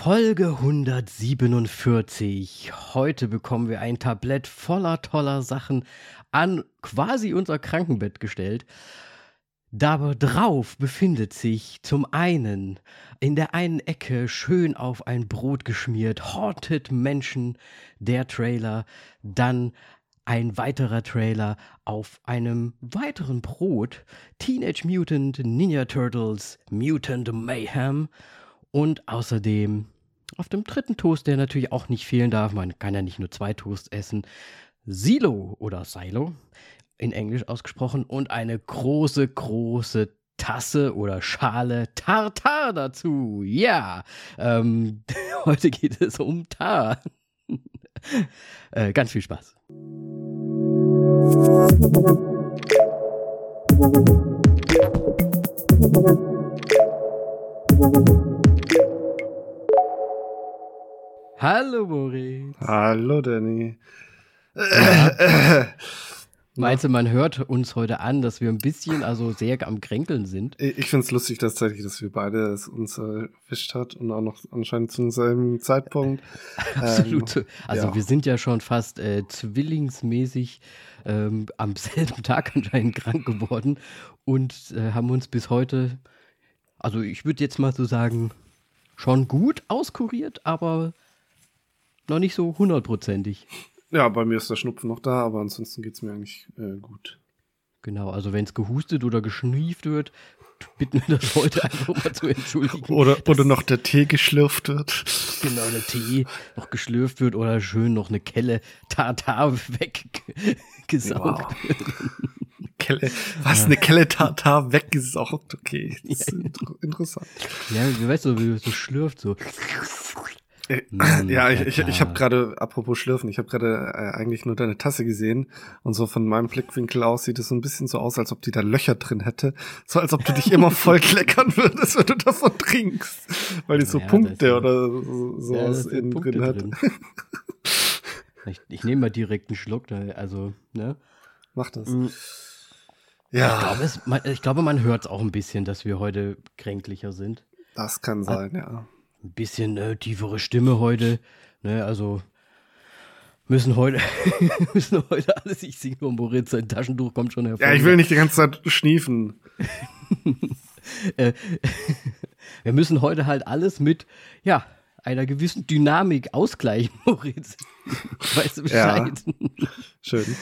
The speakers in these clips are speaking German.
Folge 147. Heute bekommen wir ein Tablett voller toller Sachen an quasi unser Krankenbett gestellt. Da drauf befindet sich zum einen in der einen Ecke schön auf ein Brot geschmiert Haunted Menschen, der Trailer, dann ein weiterer Trailer auf einem weiteren Brot Teenage Mutant Ninja Turtles Mutant Mayhem und außerdem auf dem dritten Toast, der natürlich auch nicht fehlen darf, man kann ja nicht nur zwei Toast essen, Silo oder Silo in Englisch ausgesprochen und eine große, große Tasse oder Schale Tartar dazu. Ja, ähm, heute geht es um Tar. äh, ganz viel Spaß. Hallo Moritz. Hallo Danny. Ja. Meinst du, man hört uns heute an, dass wir ein bisschen, also sehr am Kränkeln sind? Ich finde es lustig tatsächlich, dass wir beide es uns erwischt hat und auch noch anscheinend zu selben Zeitpunkt. Absolut. Ähm, also ja. wir sind ja schon fast äh, zwillingsmäßig ähm, am selben Tag anscheinend krank geworden und äh, haben uns bis heute, also ich würde jetzt mal so sagen, schon gut auskuriert, aber noch nicht so hundertprozentig. Ja, bei mir ist der Schnupfen noch da, aber ansonsten geht es mir eigentlich äh, gut. Genau, also wenn es gehustet oder geschnieft wird, bitten wir das heute einfach mal zu entschuldigen. Oder, oder noch der Tee geschlürft wird. Genau, der Tee noch geschlürft wird oder schön noch eine Kelle Tartar weggesaugt wow. wird. Kelle, was, eine Kelle Tartar weggesaugt? Okay, das ist ja, interessant. Ja, du weißt so, wie es so schlürft, so. Äh, ja, ich, ich, ich habe gerade, apropos Schlürfen, ich habe gerade äh, eigentlich nur deine Tasse gesehen und so von meinem Blickwinkel aus sieht es so ein bisschen so aus, als ob die da Löcher drin hätte. So als ob du dich immer voll kleckern würdest, wenn du davon trinkst. Weil die so ja, Punkte oder so, sowas ja, innen drin hat. Drin. ich, ich nehme mal direkt einen Schluck, also, ne? Mach das. Mhm. Ja. Ich glaube, es, man, ich glaube, man hört es auch ein bisschen, dass wir heute kränklicher sind. Das kann sein, ja ein bisschen äh, tiefere Stimme heute. Ne, also müssen heute, müssen heute alles, ich singe nur Moritz, sein Taschentuch kommt schon hervor. Ja, ich will nicht die ganze Zeit schniefen. äh, wir müssen heute halt alles mit, ja, einer gewissen Dynamik ausgleichen, Moritz. Weißt du Bescheid? Ja, schön.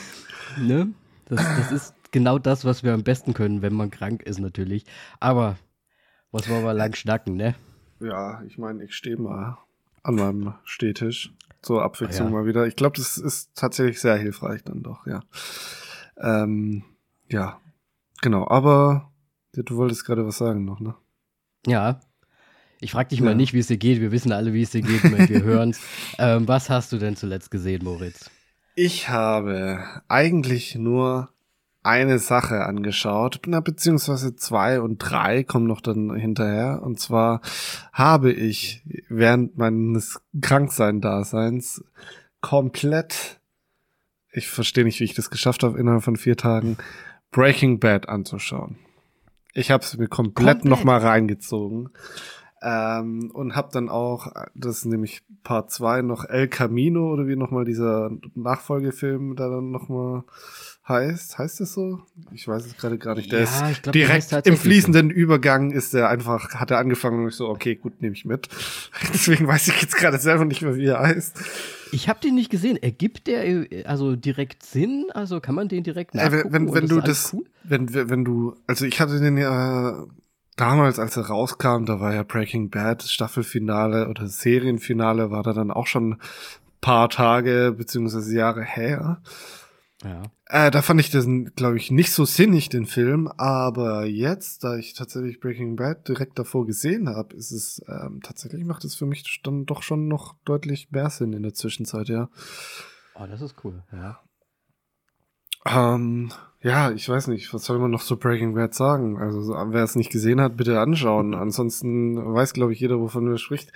Ne? Das, das ist genau das, was wir am besten können, wenn man krank ist, natürlich. Aber was wollen wir lang schnacken, ne? Ja, ich meine, ich stehe mal an meinem Stehtisch zur Abwechslung ja. mal wieder. Ich glaube, das ist tatsächlich sehr hilfreich dann doch, ja. Ähm, ja, genau. Aber du wolltest gerade was sagen noch, ne? Ja. Ich frage dich ja. mal nicht, wie es dir geht. Wir wissen alle, wie es dir geht, wenn wir hören. Ähm, was hast du denn zuletzt gesehen, Moritz? Ich habe eigentlich nur eine Sache angeschaut, na, beziehungsweise zwei und drei kommen noch dann hinterher. Und zwar habe ich während meines Kranksein-Daseins komplett, ich verstehe nicht, wie ich das geschafft habe, innerhalb von vier Tagen, Breaking Bad anzuschauen. Ich habe es mir komplett, komplett. nochmal reingezogen. Ähm, und habe dann auch, das ist nämlich Part 2, noch El Camino oder wie nochmal dieser Nachfolgefilm da dann nochmal heißt. Heißt das so? Ich weiß es gerade gar nicht. Der ja, ist glaub, direkt im fließenden. Übergang ist er einfach, hat er angefangen und ich so, okay, gut, nehme ich mit. Deswegen weiß ich jetzt gerade selber nicht mehr, wie er heißt. Ich habe den nicht gesehen. Ergibt der also direkt Sinn? Also kann man den direkt nachgucken? Äh, wenn, wenn du das, cool? wenn, wenn du, also ich hatte den ja damals, als er rauskam, da war ja Breaking Bad Staffelfinale oder Serienfinale, war da dann auch schon paar Tage beziehungsweise Jahre her. Ja. Äh, da fand ich das, glaube ich, nicht so sinnig, den Film. Aber jetzt, da ich tatsächlich Breaking Bad direkt davor gesehen habe, ist es ähm, tatsächlich macht es für mich dann doch schon noch deutlich mehr Sinn in der Zwischenzeit, ja. Oh, das ist cool, ja. Ähm, ja, ich weiß nicht, was soll man noch zu Breaking Bad sagen? Also, wer es nicht gesehen hat, bitte anschauen. Ansonsten weiß, glaube ich, jeder, wovon wir spricht,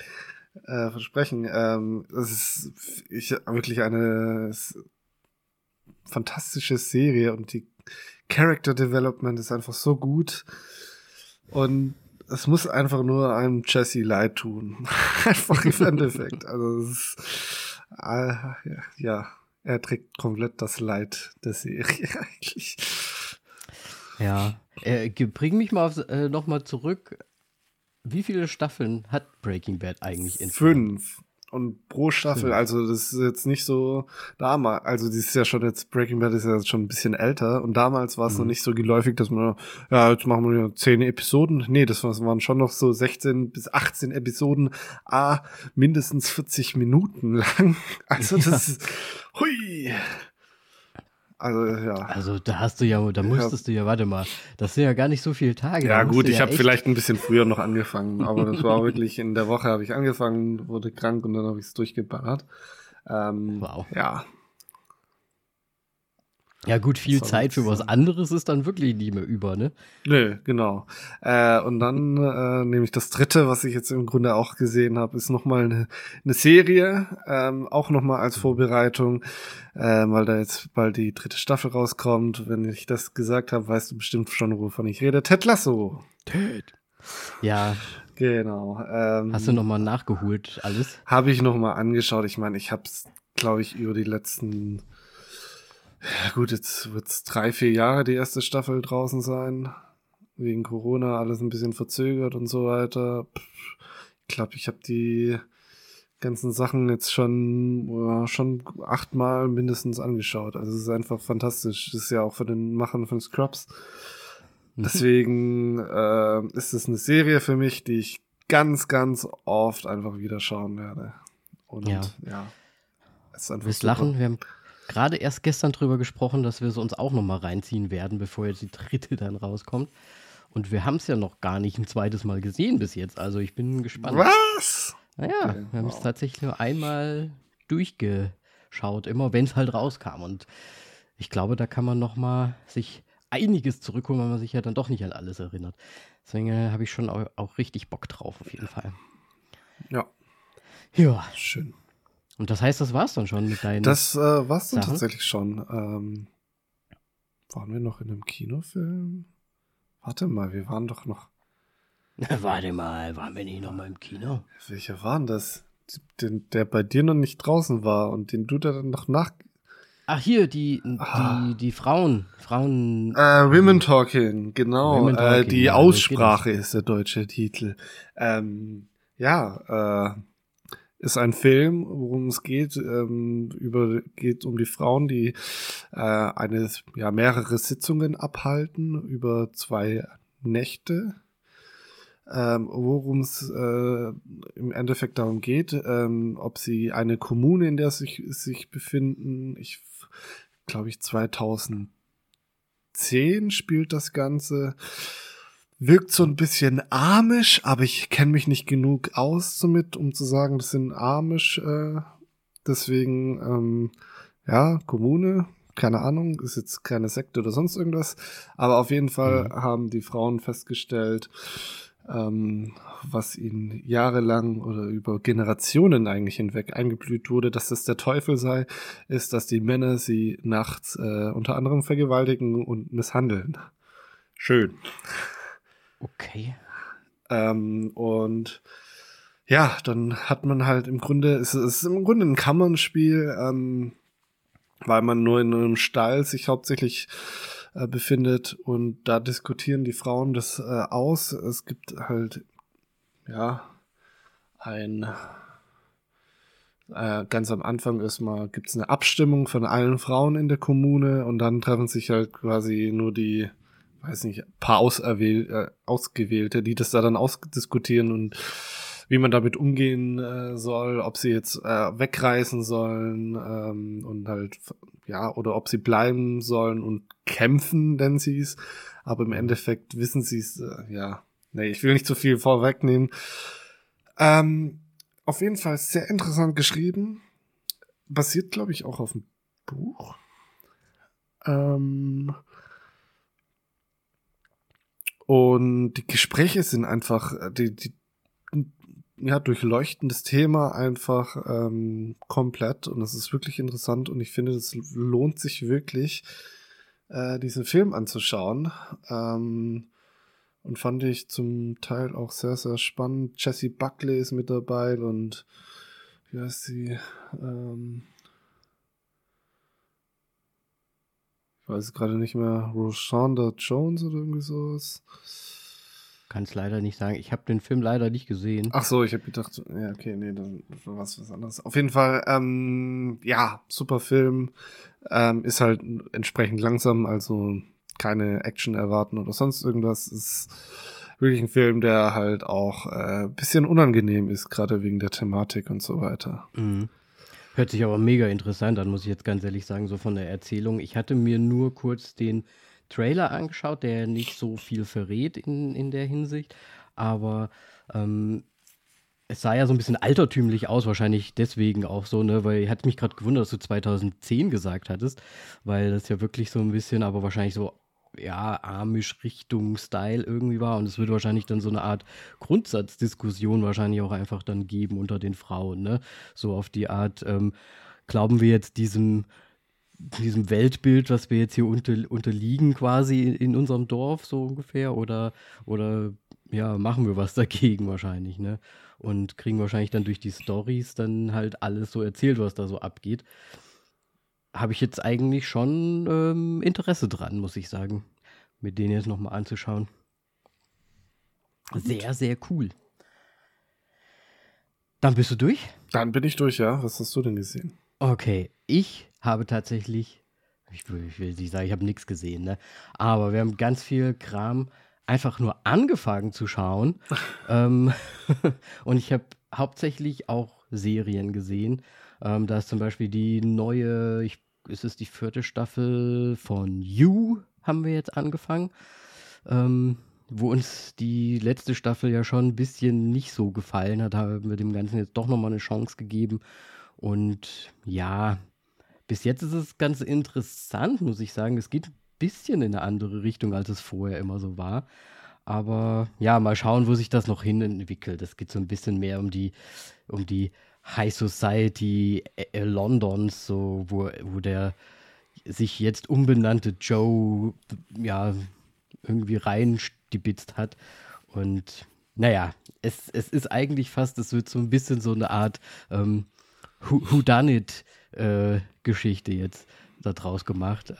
äh, versprechen. Ähm, es ist ich, wirklich eine fantastische Serie und die Character Development ist einfach so gut. Und es muss einfach nur einem Jesse leid tun. einfach im Endeffekt. Also es ist, äh, ja, er trägt komplett das Leid der Serie eigentlich. Ja, äh, bring mich mal äh, nochmal zurück. Wie viele Staffeln hat Breaking Bad eigentlich in Fünf. Und pro Staffel, also das ist jetzt nicht so damals, also das ist ja schon jetzt, Breaking Bad ist ja schon ein bisschen älter und damals war es mhm. noch nicht so geläufig, dass man, ja, jetzt machen wir zehn Episoden. Nee, das waren schon noch so 16 bis 18 Episoden, ah, mindestens 40 Minuten lang. Also das ja. ist, hui. Also, ja. Also, da hast du ja, da musstest ja. du ja, warte mal, das sind ja gar nicht so viele Tage. Ja, gut, ich ja habe vielleicht ein bisschen früher noch angefangen, aber das war wirklich in der Woche habe ich angefangen, wurde krank und dann habe ich es durchgeballert. Ähm, wow. Ja, ja, gut, viel Zeit für was anderes ist dann wirklich nie mehr über, ne? Nö, genau. Äh, und dann äh, nämlich das dritte, was ich jetzt im Grunde auch gesehen habe, ist nochmal eine, eine Serie, ähm, auch nochmal als Vorbereitung, äh, weil da jetzt bald die dritte Staffel rauskommt. Wenn ich das gesagt habe, weißt du bestimmt schon, wovon ich rede. Ted Lasso. Ted. Ja. Genau. Ähm, Hast du nochmal nachgeholt alles? Habe ich nochmal angeschaut. Ich meine, ich habe es, glaube ich, über die letzten ja gut, jetzt wird's drei, vier Jahre die erste Staffel draußen sein. Wegen Corona alles ein bisschen verzögert und so weiter. Ich glaube, ich habe die ganzen Sachen jetzt schon, ja, schon achtmal mindestens angeschaut. Also es ist einfach fantastisch. Das ist ja auch von den Machern von Scrubs. Mhm. Deswegen äh, ist es eine Serie für mich, die ich ganz, ganz oft einfach wieder schauen werde. Und ja, ja es ist einfach. Wir lachen, wir haben gerade erst gestern drüber gesprochen, dass wir sie uns auch nochmal reinziehen werden, bevor jetzt die dritte dann rauskommt. Und wir haben es ja noch gar nicht ein zweites Mal gesehen bis jetzt. Also ich bin gespannt. Was? Naja, okay, wir haben es tatsächlich nur einmal durchgeschaut, immer wenn es halt rauskam. Und ich glaube, da kann man nochmal sich einiges zurückholen, weil man sich ja dann doch nicht an alles erinnert. Deswegen äh, habe ich schon auch, auch richtig Bock drauf, auf jeden Fall. Ja. Ja. Schön. Und das heißt, das war's dann schon mit deinen. Das äh, war's dann Sachen? tatsächlich schon. Ähm, waren wir noch in einem Kinofilm? Warte mal, wir waren doch noch. Na, warte mal, waren wir nicht noch mal im Kino? Welcher war denn das? Den, der bei dir noch nicht draußen war und den du dann noch nach. Ach, hier, die, ah. die, die Frauen. Frauen. Äh, Women Talking, genau. Women Talking, äh, die ja, Aussprache ist der deutsche Titel. Ähm, ja, äh, ist ein Film, worum es geht, ähm, über, geht um die Frauen, die äh, eine, ja, mehrere Sitzungen abhalten über zwei Nächte. Ähm, worum es äh, im Endeffekt darum geht, ähm, ob sie eine Kommune, in der sich, sich befinden, ich glaube ich 2010 spielt das Ganze, wirkt so ein bisschen amisch, aber ich kenne mich nicht genug aus damit, um zu sagen, das sind amisch. Äh, deswegen, ähm, ja, Kommune, keine Ahnung, ist jetzt keine Sekte oder sonst irgendwas. Aber auf jeden Fall mhm. haben die Frauen festgestellt, ähm, was ihnen jahrelang oder über Generationen eigentlich hinweg eingeblüht wurde, dass das der Teufel sei, ist, dass die Männer sie nachts äh, unter anderem vergewaltigen und misshandeln. Schön. Okay. Ähm, und ja, dann hat man halt im Grunde, es ist im Grunde ein Kammernspiel, ähm, weil man nur in einem Stall sich hauptsächlich äh, befindet und da diskutieren die Frauen das äh, aus. Es gibt halt, ja, ein äh, ganz am Anfang erstmal gibt es eine Abstimmung von allen Frauen in der Kommune und dann treffen sich halt quasi nur die weiß nicht, paar auserwähl äh, Ausgewählte, die das da dann ausdiskutieren und wie man damit umgehen äh, soll, ob sie jetzt äh, wegreisen sollen ähm, und halt, ja, oder ob sie bleiben sollen und kämpfen, nennen sie es. Aber im Endeffekt wissen sie es, äh, ja. Nee, ich will nicht zu viel vorwegnehmen. Ähm, auf jeden Fall sehr interessant geschrieben. Basiert, glaube ich, auch auf dem Buch. Ähm, und die Gespräche sind einfach, äh, die, die ja, durchleuchten das Thema einfach ähm, komplett und das ist wirklich interessant und ich finde, es lohnt sich wirklich, äh, diesen Film anzuschauen, ähm, Und fand ich zum Teil auch sehr, sehr spannend. Jessie Buckley ist mit dabei und wie heißt sie? Ähm, weiß gerade nicht mehr. Roshonda Jones oder irgendwie sowas. Kann es leider nicht sagen. Ich habe den Film leider nicht gesehen. Ach so, ich habe gedacht, ja, okay, nee, dann war was was anderes. Auf jeden Fall, ähm, ja, super Film. Ähm, ist halt entsprechend langsam, also keine Action erwarten oder sonst irgendwas. Ist wirklich ein Film, der halt auch äh, bisschen unangenehm ist, gerade wegen der Thematik und so weiter. Mhm. Hört sich aber mega interessant an, muss ich jetzt ganz ehrlich sagen, so von der Erzählung. Ich hatte mir nur kurz den Trailer angeschaut, der nicht so viel verrät in, in der Hinsicht, aber ähm, es sah ja so ein bisschen altertümlich aus, wahrscheinlich deswegen auch so, ne, weil hat mich gerade gewundert, dass du 2010 gesagt hattest, weil das ja wirklich so ein bisschen, aber wahrscheinlich so ja, Amish-Richtung-Style irgendwie war. Und es wird wahrscheinlich dann so eine Art Grundsatzdiskussion wahrscheinlich auch einfach dann geben unter den Frauen, ne? So auf die Art, ähm, glauben wir jetzt diesem diesem Weltbild, was wir jetzt hier unter, unterliegen, quasi in, in, unserem Dorf, so ungefähr, oder, oder ja, machen wir was dagegen wahrscheinlich, ne? Und kriegen wahrscheinlich dann durch die Stories dann halt alles so erzählt, was da so abgeht. Habe ich jetzt eigentlich schon ähm, Interesse dran, muss ich sagen, mit denen jetzt nochmal anzuschauen. Sehr, sehr cool. Dann bist du durch? Dann bin ich durch, ja. Was hast du denn gesehen? Okay, ich habe tatsächlich, ich will, ich will nicht sagen, ich habe nichts gesehen, ne? aber wir haben ganz viel Kram einfach nur angefangen zu schauen. ähm, und ich habe hauptsächlich auch Serien gesehen. Ähm, da ist zum Beispiel die neue, ich, ist es die vierte Staffel von You, haben wir jetzt angefangen. Ähm, wo uns die letzte Staffel ja schon ein bisschen nicht so gefallen hat, haben wir dem Ganzen jetzt doch nochmal eine Chance gegeben. Und ja, bis jetzt ist es ganz interessant, muss ich sagen. Es geht ein bisschen in eine andere Richtung, als es vorher immer so war. Aber ja, mal schauen, wo sich das noch hin entwickelt. Es geht so ein bisschen mehr um die, um die High Society äh, Londons, so, wo, wo der sich jetzt umbenannte Joe ja irgendwie reinstibitzt hat. Und naja, es, es ist eigentlich fast, es wird so ein bisschen so eine Art ähm, Who, Who Done It äh, Geschichte jetzt daraus gemacht.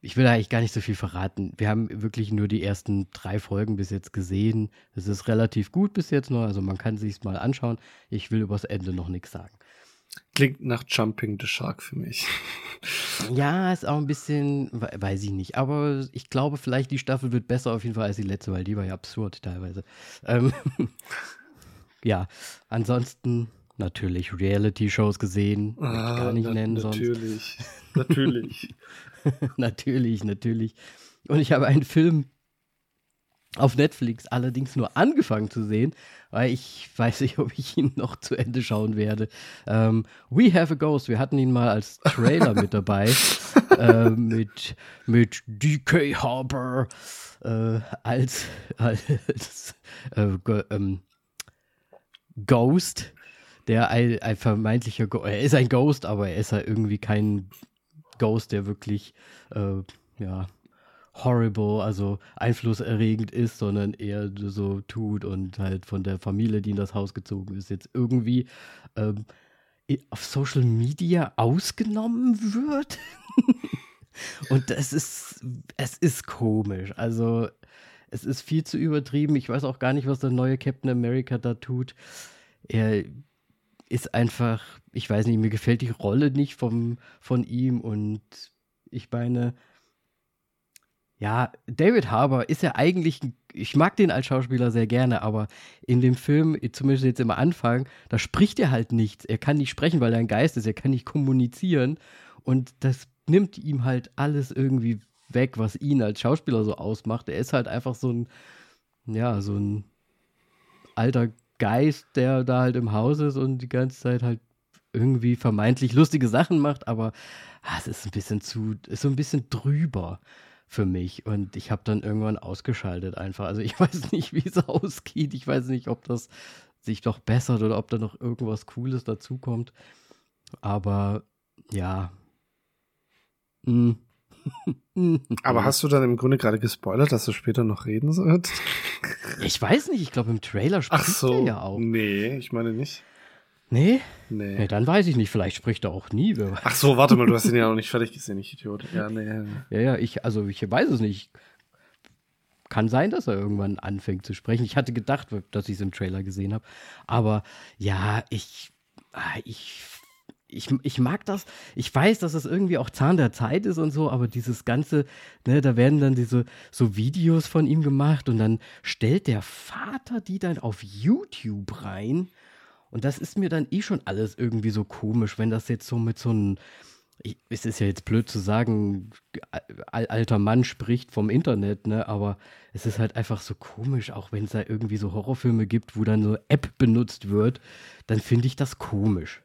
Ich will eigentlich gar nicht so viel verraten. Wir haben wirklich nur die ersten drei Folgen bis jetzt gesehen. Es ist relativ gut bis jetzt noch, also man kann sich mal anschauen. Ich will übers Ende noch nichts sagen. Klingt nach Jumping the Shark für mich. Ja, ist auch ein bisschen, weiß ich nicht. Aber ich glaube, vielleicht die Staffel wird besser auf jeden Fall als die letzte, weil die war ja absurd teilweise. Ähm, ja, ansonsten natürlich Reality-Shows gesehen. Ah, gar nicht na, nennen natürlich. sonst. Natürlich. natürlich, natürlich. Und ich habe einen Film auf Netflix allerdings nur angefangen zu sehen, weil ich weiß nicht, ob ich ihn noch zu Ende schauen werde. Ähm, We Have a Ghost, wir hatten ihn mal als Trailer mit dabei, äh, mit, mit DK Harper äh, als, als äh, ähm, Ghost der ein, ein vermeintlicher, Go er ist ein Ghost, aber er ist halt irgendwie kein Ghost, der wirklich, äh, ja, horrible, also einflusserregend ist, sondern eher so tut und halt von der Familie, die in das Haus gezogen ist, jetzt irgendwie ähm, auf Social Media ausgenommen wird. und das ist, es ist komisch. Also es ist viel zu übertrieben. Ich weiß auch gar nicht, was der neue Captain America da tut. Er ist einfach, ich weiß nicht, mir gefällt die Rolle nicht vom, von ihm und ich meine, ja, David Harbour ist ja eigentlich, ich mag den als Schauspieler sehr gerne, aber in dem Film, zumindest jetzt im Anfang, da spricht er halt nichts. Er kann nicht sprechen, weil er ein Geist ist, er kann nicht kommunizieren und das nimmt ihm halt alles irgendwie weg, was ihn als Schauspieler so ausmacht. Er ist halt einfach so ein, ja, so ein alter Geist, der da halt im Haus ist und die ganze Zeit halt irgendwie vermeintlich lustige Sachen macht, aber ah, es ist ein bisschen zu, ist so ein bisschen drüber für mich und ich habe dann irgendwann ausgeschaltet einfach. Also ich weiß nicht, wie es ausgeht. Ich weiß nicht, ob das sich doch bessert oder ob da noch irgendwas Cooles dazukommt. Aber ja. Hm. Aber hast du dann im Grunde gerade gespoilert, dass du später noch reden sollst? Ich weiß nicht, ich glaube im Trailer spricht Ach so. er ja auch. Nee, ich meine nicht. Nee? Nee. Nee, dann weiß ich nicht, vielleicht spricht er auch nie. Ach so, warte mal, du hast ihn ja noch nicht fertig gesehen, ich Idiot. Ja, nee. Ja, ja, ich, also ich weiß es nicht. Kann sein, dass er irgendwann anfängt zu sprechen. Ich hatte gedacht, dass ich es im Trailer gesehen habe. Aber ja, ich, ah, ich, ich, ich mag das. Ich weiß, dass es irgendwie auch Zahn der Zeit ist und so, aber dieses Ganze, ne, da werden dann diese so Videos von ihm gemacht und dann stellt der Vater die dann auf YouTube rein. Und das ist mir dann eh schon alles irgendwie so komisch, wenn das jetzt so mit so einem es ist ja jetzt blöd zu sagen, al alter Mann spricht vom Internet, ne? Aber es ist halt einfach so komisch, auch wenn es da irgendwie so Horrorfilme gibt, wo dann so App benutzt wird, dann finde ich das komisch.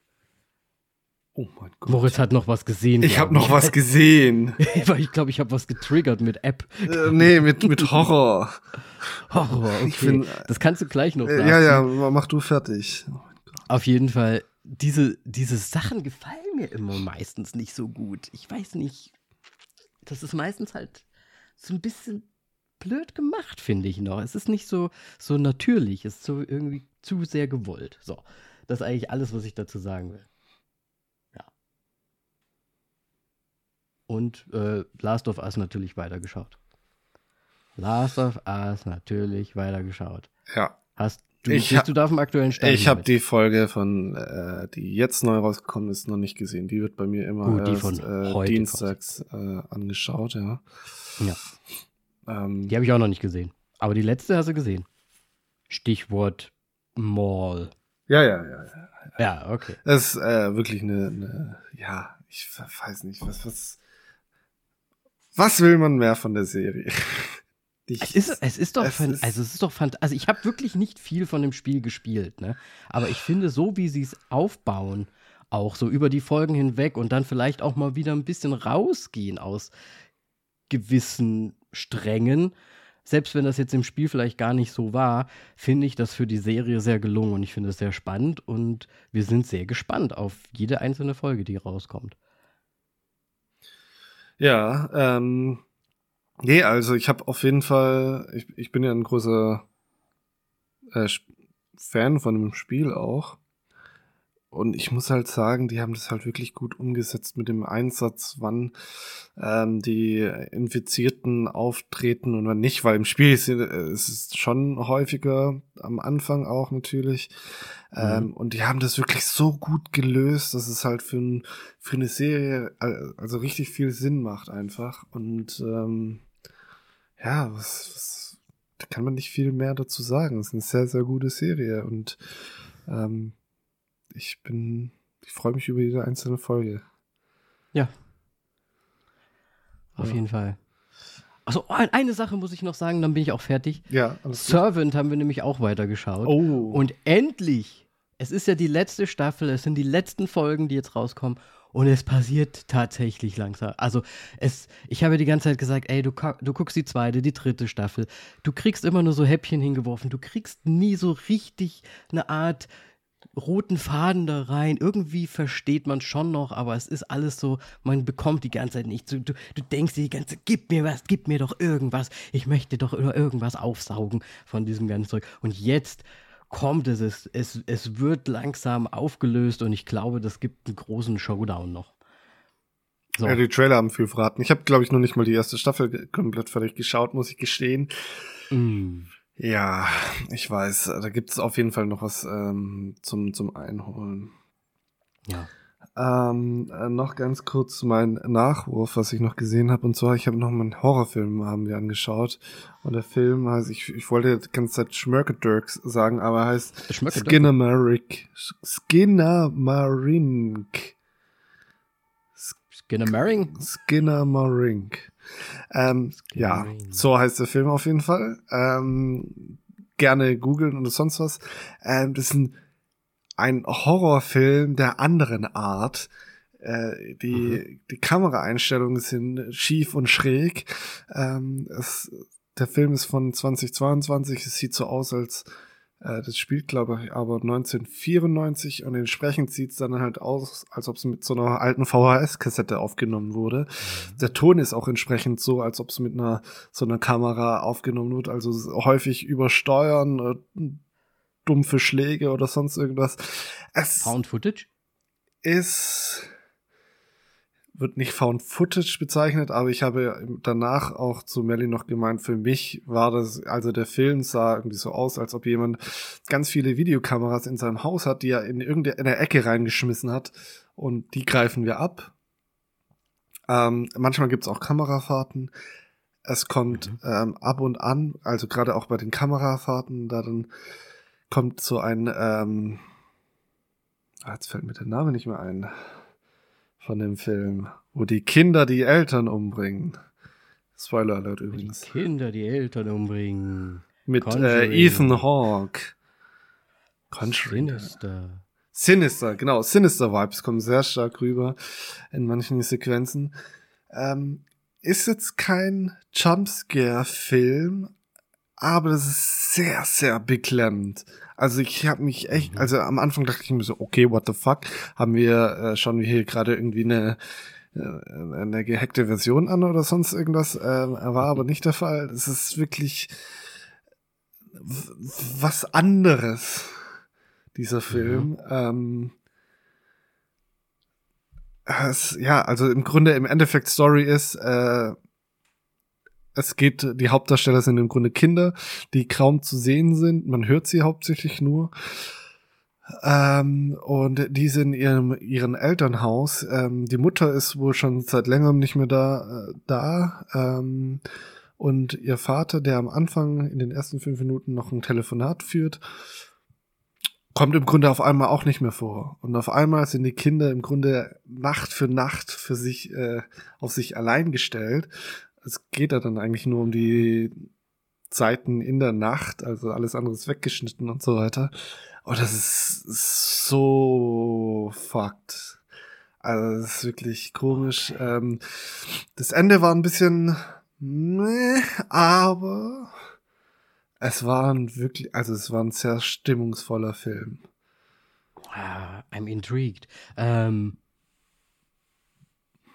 Oh mein Gott. Moritz hat noch was gesehen. ich habe noch was gesehen. Ich glaube, ich habe was getriggert mit App. äh, nee, mit, mit Horror. Horror, okay. Ich find- das kannst du gleich noch Äh, sagen. ja, ja, mach du fertig. Auf jeden Fall, diese, diese Sachen gefallen mir immer meistens nicht so gut. Ich weiß nicht. Das ist meistens halt so ein bisschen blöd gemacht, finde ich noch. Es ist nicht so, so natürlich. Es ist so irgendwie zu sehr gewollt. So. Das ist eigentlich alles, was ich dazu sagen will. Und äh, Last of Us natürlich weitergeschaut. Last of Us natürlich weitergeschaut. Ja. Hast du, Ich bist du da auf dem aktuellen Stand? Ich habe die Folge von, äh, die jetzt neu rausgekommen ist, noch nicht gesehen. Die wird bei mir immer Gut, die erst von äh, heute dienstags äh, angeschaut, ja. Ja. Ähm, Die habe ich auch noch nicht gesehen. Aber die letzte hast du gesehen. Stichwort Mall. ja, ja, ja, ja. Ja, okay. Es ist äh, wirklich eine, eine, ja, ich weiß nicht, was, was, was will man mehr von der Serie? Ich, Es ist, es ist doch, es fan- ist- also es ist doch fant Also ich habe wirklich nicht viel von dem Spiel gespielt, ne? Aber ich finde, so wie sie es aufbauen, auch so über die Folgen hinweg und dann vielleicht auch mal wieder ein bisschen rausgehen aus gewissen Strängen, selbst wenn das jetzt im Spiel vielleicht gar nicht so war, finde ich das für die Serie sehr gelungen und ich finde es sehr spannend und wir sind sehr gespannt auf jede einzelne Folge, die rauskommt. Ja, ähm, nee, also ich habe auf jeden Fall, ich, ich bin ja ein großer äh, Fan von dem Spiel auch. Und ich muss halt sagen, die haben das halt wirklich gut umgesetzt mit dem Einsatz, wann ähm, die Infizierten auftreten und wann nicht, weil im Spiel ist äh, es schon häufiger am Anfang auch natürlich. Ähm, und die haben das wirklich so gut gelöst, dass es halt für, ein, für eine Serie äh, also richtig viel Sinn macht einfach. Und ähm, ja, was, was da kann man nicht viel mehr dazu sagen. Es ist eine sehr, sehr gute Serie und ähm, ich bin, ich freue mich über jede einzelne Folge. Ja. Auf Ja. jeden Fall. Also eine Sache muss ich noch sagen, dann bin ich auch fertig. Ja, alles gut. Servant haben wir nämlich auch weitergeschaut. Oh. Und endlich, es ist ja die letzte Staffel, es sind die letzten Folgen, die jetzt rauskommen. Und es passiert tatsächlich langsam. Also, es, ich habe die ganze Zeit gesagt, ey, du, du guckst die zweite, die dritte Staffel. Du kriegst immer nur so Häppchen hingeworfen. Du kriegst nie so richtig eine Art roten Faden da rein. Irgendwie versteht man schon noch, aber es ist alles so, man bekommt die ganze Zeit nicht. Du, du, du denkst dir die ganze Zeit, gib mir was, gib mir doch irgendwas. Ich möchte doch nur irgendwas aufsaugen von diesem ganzen Zeug. Und jetzt kommt es, es, es, es wird langsam aufgelöst und ich glaube, das gibt einen großen Showdown noch. So. Ja, die Trailer haben viel verraten. Ich habe, glaube ich, noch nicht mal die erste Staffel komplett fertig geschaut, muss ich gestehen. Mm. Ja, ich weiß, da gibt es auf jeden Fall noch was ähm, zum, zum Einholen. Ja. Ähm, äh, noch ganz kurz mein Nachwurf, was ich noch gesehen habe. Und zwar, ich habe noch mal einen Horrorfilm haben wir angeschaut. Und der Film heißt, ich, ich wollte die ganze Zeit Schmörkedurks sagen, aber er heißt? Skinnamarink. Skinnamarink. Skinner Maring? Skinnamarink. Ähm, ja, Skinnamarink. so heißt der Film auf jeden Fall. Ähm, gerne googeln oder sonst was. Ähm, das ist ein, ein Horrorfilm der anderen Art. Äh, die, die Kameraeinstellungen sind schief und schräg. Ähm, es, der Film ist von 2022. Es sieht so aus, als das spielt, glaube ich, aber 1994 und entsprechend sieht es dann halt aus, als ob es mit so einer alten VHS-Kassette aufgenommen wurde. Mhm. Der Ton ist auch entsprechend so, als ob es mit einer so einer Kamera aufgenommen wird. Also häufig übersteuern, äh, dumpfe Schläge oder sonst irgendwas. Es Found Footage? Ist wird nicht Found Footage bezeichnet, aber ich habe danach auch zu Melly noch gemeint, für mich war das, also der Film sah irgendwie so aus, als ob jemand ganz viele Videokameras in seinem Haus hat, die er in irgendeine Ecke reingeschmissen hat und die greifen wir ab. Ähm, manchmal gibt's auch Kamerafahrten. Es kommt mhm. ähm, ab und an, also gerade auch bei den Kamerafahrten, da dann kommt so ein, ähm, ah, jetzt fällt mir der Name nicht mehr ein von dem Film, wo die Kinder die Eltern umbringen. Spoiler Alert übrigens. Die Kinder die Eltern umbringen. Mit äh, Ethan Hawke. Conjuring. Sinister. Sinister, genau. Sinister Vibes kommen sehr stark rüber in manchen Sequenzen. Ähm, ist jetzt kein Jumpscare-Film, aber das ist sehr, sehr beklemmend. Also ich habe mich echt, mhm. also am Anfang dachte ich mir so, okay, what the fuck, haben wir äh, schon hier gerade irgendwie eine äh, eine gehackte Version an oder sonst irgendwas, äh, war aber nicht der Fall. Es ist wirklich was anderes, dieser Film. Mhm. Ähm, es, ja, also im Grunde, im Endeffekt Story ist, äh, es geht, die Hauptdarsteller sind im Grunde Kinder, die kaum zu sehen sind. Man hört sie hauptsächlich nur. Ähm, und die sind in ihrem, ihrem Elternhaus. Ähm, die Mutter ist wohl schon seit längerem nicht mehr da. Äh, da ähm, und ihr Vater, der am Anfang in den ersten fünf Minuten noch ein Telefonat führt, kommt im Grunde auf einmal auch nicht mehr vor. Und auf einmal sind die Kinder im Grunde Nacht für Nacht für sich äh, auf sich allein gestellt es geht da dann eigentlich nur um die Zeiten in der Nacht, also alles andere ist weggeschnitten und so weiter. Und das ist so fucked. Also das ist wirklich komisch. Ähm, das Ende war ein bisschen, meh, aber es war ein wirklich, also es war ein sehr stimmungsvoller Film. Ah, I'm intrigued. Ähm,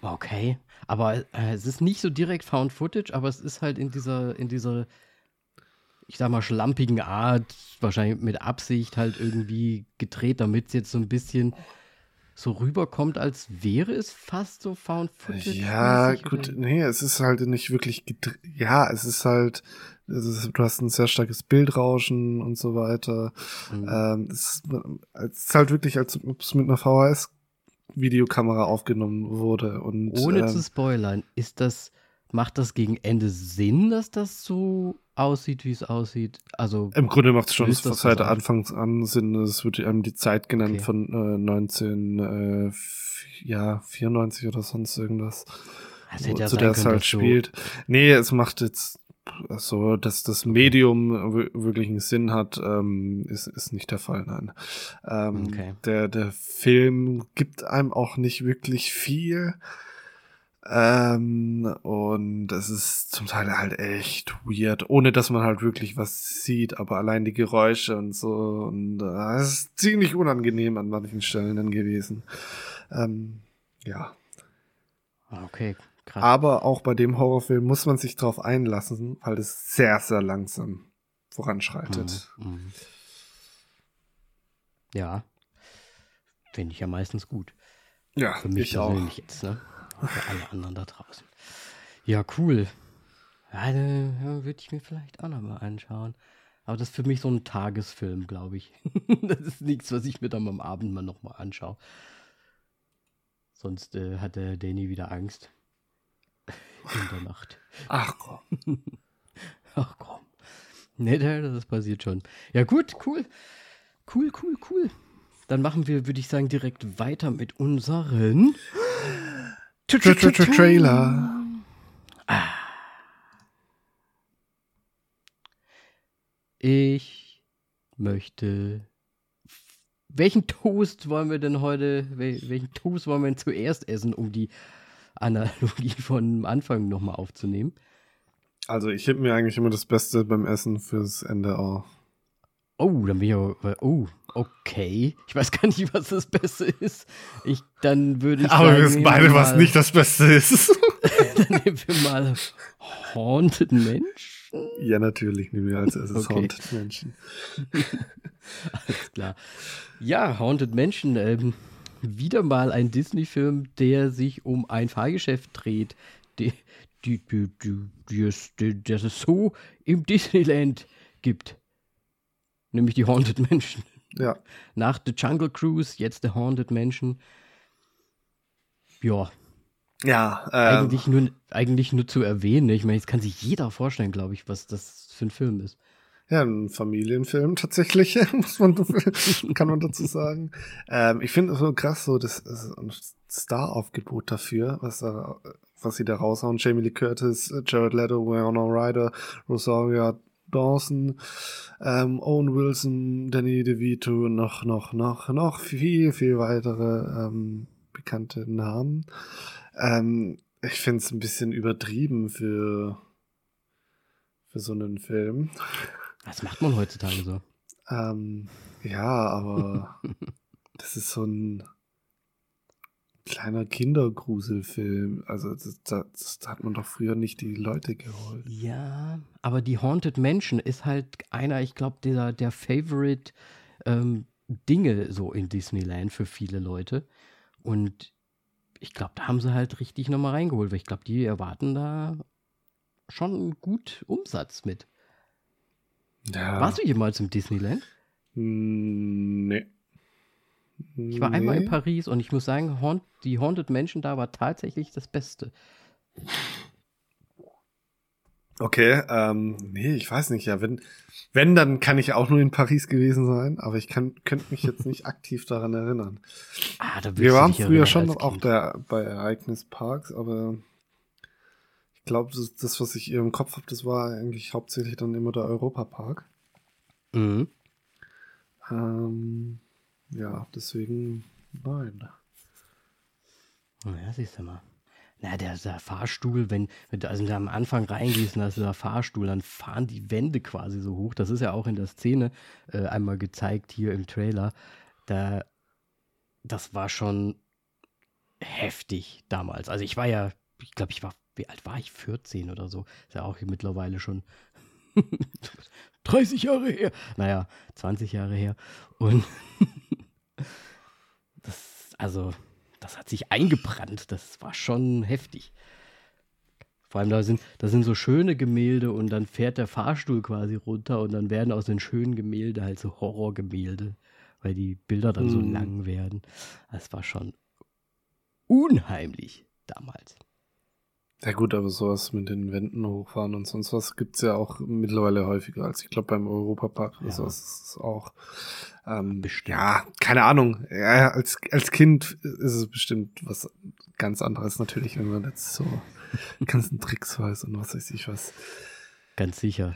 okay. Aber äh, es ist nicht so direkt Found Footage, aber es ist halt in dieser, in dieser, ich sag mal, schlampigen Art, wahrscheinlich mit Absicht halt irgendwie gedreht, damit es jetzt so ein bisschen so rüberkommt, als wäre es fast so Found Footage. Ja, gut, oder? nee, es ist halt nicht wirklich gedreht. Ja, es ist halt, ist, du hast ein sehr starkes Bildrauschen und so weiter. Mhm. Ähm, es, ist, es, ist, halt wirklich, als ob es mit einer VHS Videokamera aufgenommen wurde. Und, Ohne ähm, zu spoilern, ist das, macht das gegen Ende Sinn, dass das so aussieht, wie es aussieht? Also Im Grunde macht es schon seit Anfangs an Sinn. Es wird einem die Zeit genannt okay. von äh, 19, äh, ja, 94 oder sonst irgendwas. Hätte ja zu der es halt spielt. Nee, es macht jetzt so, dass das Medium wirklich einen Sinn hat, ähm, ist, ist nicht der Fall, nein. Ähm, okay. der, der Film gibt einem auch nicht wirklich viel. Ähm, und es ist zum Teil halt echt weird, ohne dass man halt wirklich was sieht, aber allein die Geräusche und so. Und äh, es ist ziemlich unangenehm an manchen Stellen dann gewesen. Ähm, ja. Okay, Krass. Aber auch bei dem Horrorfilm muss man sich drauf einlassen, weil es sehr, sehr langsam voranschreitet. Mhm. Mhm. Ja. Finde ich ja meistens gut. Ja, Für mich persönlich auch. jetzt, ne? Für alle anderen da draußen. Ja, cool. Ja, würde ich mir vielleicht auch nochmal anschauen. Aber das ist für mich so ein Tagesfilm, glaube ich. das ist nichts, was ich mir dann am Abend mal nochmal anschaue. Sonst äh, hat der Danny wieder Angst in der Nacht. Ach komm. Ach komm. Nee, das passiert schon. Ja, gut, cool. Cool, cool, cool. Dann machen wir, würde ich sagen, direkt weiter mit unseren Trailer. Ah. Ich möchte. Welchen Toast wollen wir denn heute? Welchen Toast wollen wir denn zuerst essen, um die Analogie von Anfang nochmal aufzunehmen. Also ich heb mir eigentlich immer das Beste beim Essen fürs Ende auf. Oh, dann bin ich aber, oh, okay. Ich weiß gar nicht, was das Beste ist. Ich, dann würde ich Aber sagen, wir wissen beide, was nicht das Beste ist. Dann nehmen wir mal Haunted Mensch. ja, natürlich nehmen wir als erstes Okay. Haunted Menschen. Alles klar. Ja, Haunted Mansion, ähm, wieder mal ein Disney-Film, der sich um ein Fahrgeschäft dreht, die, die, die, die, das es so im Disneyland gibt. Nämlich die Haunted Mansion. Ja, Nach The Jungle Cruise, jetzt The Haunted Mansion. Ja, ja, ähm, eigentlich, nur, eigentlich nur zu erwähnen. ne? Ich meine, jetzt kann sich jeder vorstellen, glaube ich, was das für ein Film ist. Ja, ein Familienfilm tatsächlich, muss man, kann man dazu sagen. Ähm, ich finde es so krass, so das ist ein Star-Aufgebot dafür, was da, was sie da raushauen. Jamie Lee Curtis, Jared Leto, Winona Ryder, Rosario Dawson, ähm, Owen Wilson, Danny DeVito, noch, noch, noch, noch viel, viel weitere ähm, bekannte Namen. Ähm, ich finde es ein bisschen übertrieben für, für so einen Film. Das macht man heutzutage so. Ähm, ja, aber das ist so ein kleiner Kindergruselfilm. Also das, das, das hat man doch früher nicht die Leute geholt. Ja, aber die Haunted Mansion ist halt einer, ich glaube, dieser der Favorite ähm, Dinge so in Disneyland für viele Leute. Und ich glaube, da haben sie halt richtig nochmal reingeholt, weil ich glaube, die erwarten da schon gut Umsatz mit. Ja. Warst du jemals im Disneyland? Nee. Ich war einmal in Nee. Paris und ich muss sagen, Haunt, die Haunted Mansion da war tatsächlich das Beste. Okay, ähm, nee, ich weiß nicht, ja, wenn, wenn, dann kann ich auch nur in Paris gewesen sein, aber ich kann, könnte mich jetzt nicht aktiv daran erinnern. Ah, da Wir waren früher schon auch der, bei Ereignisparks, aber glaube, das, das, was ich im Kopf habe, das war eigentlich hauptsächlich dann immer der Europapark. Mhm. Ähm, ja, deswegen nein. Ja, siehst du mal. Na, der, der Fahrstuhl, wenn, wenn du also am Anfang reingehst und da ist dieser Fahrstuhl, dann fahren die Wände quasi so hoch. Das ist ja auch in der Szene äh, einmal gezeigt hier im Trailer. Da, das war schon heftig damals. Also ich war ja, ich glaube, ich war, wie alt war ich? 14 oder so. Ist ja auch mittlerweile schon 30 Jahre her. Naja, 20 Jahre her. Und das, also, das hat sich eingebrannt. Das war schon heftig. Vor allem, da sind, da sind so schöne Gemälde und dann fährt der Fahrstuhl quasi runter und dann werden aus den schönen Gemälde halt so Horrorgemälde, weil die Bilder dann so Hm. lang werden. Das war schon unheimlich damals. Ja gut, aber sowas mit den Wänden hochfahren und sonst was gibt's ja auch mittlerweile häufiger als ich glaube beim Europapark oder Ja. sowas ist es auch. Ähm, Bestimmt. Ja, keine Ahnung. Ja, als, als Kind ist es bestimmt was ganz anderes natürlich, wenn man jetzt so ganzen Tricks weiß und was weiß ich was. Ganz sicher.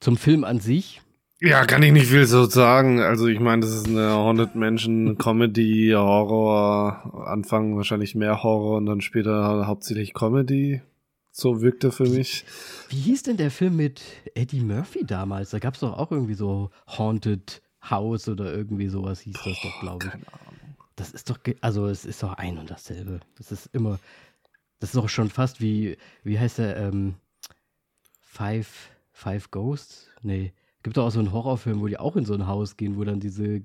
Zum Film an sich, Ja, kann ich nicht viel so sagen. Also ich meine, das ist eine Haunted Mansion Comedy, Horror, Anfang wahrscheinlich mehr Horror und dann später hauptsächlich Comedy. So wirkte für mich. Wie hieß denn der Film mit Eddie Murphy damals? Da gab es doch auch irgendwie so Haunted House oder irgendwie sowas hieß das doch, glaube ich. Keine Ahnung. Das ist doch, also es ist doch ein und dasselbe. Das ist immer, das ist doch schon fast wie, wie heißt der, ähm, Five, Five Ghosts? Nee, gibt doch auch so einen Horrorfilm, wo die auch in so ein Haus gehen, wo dann diese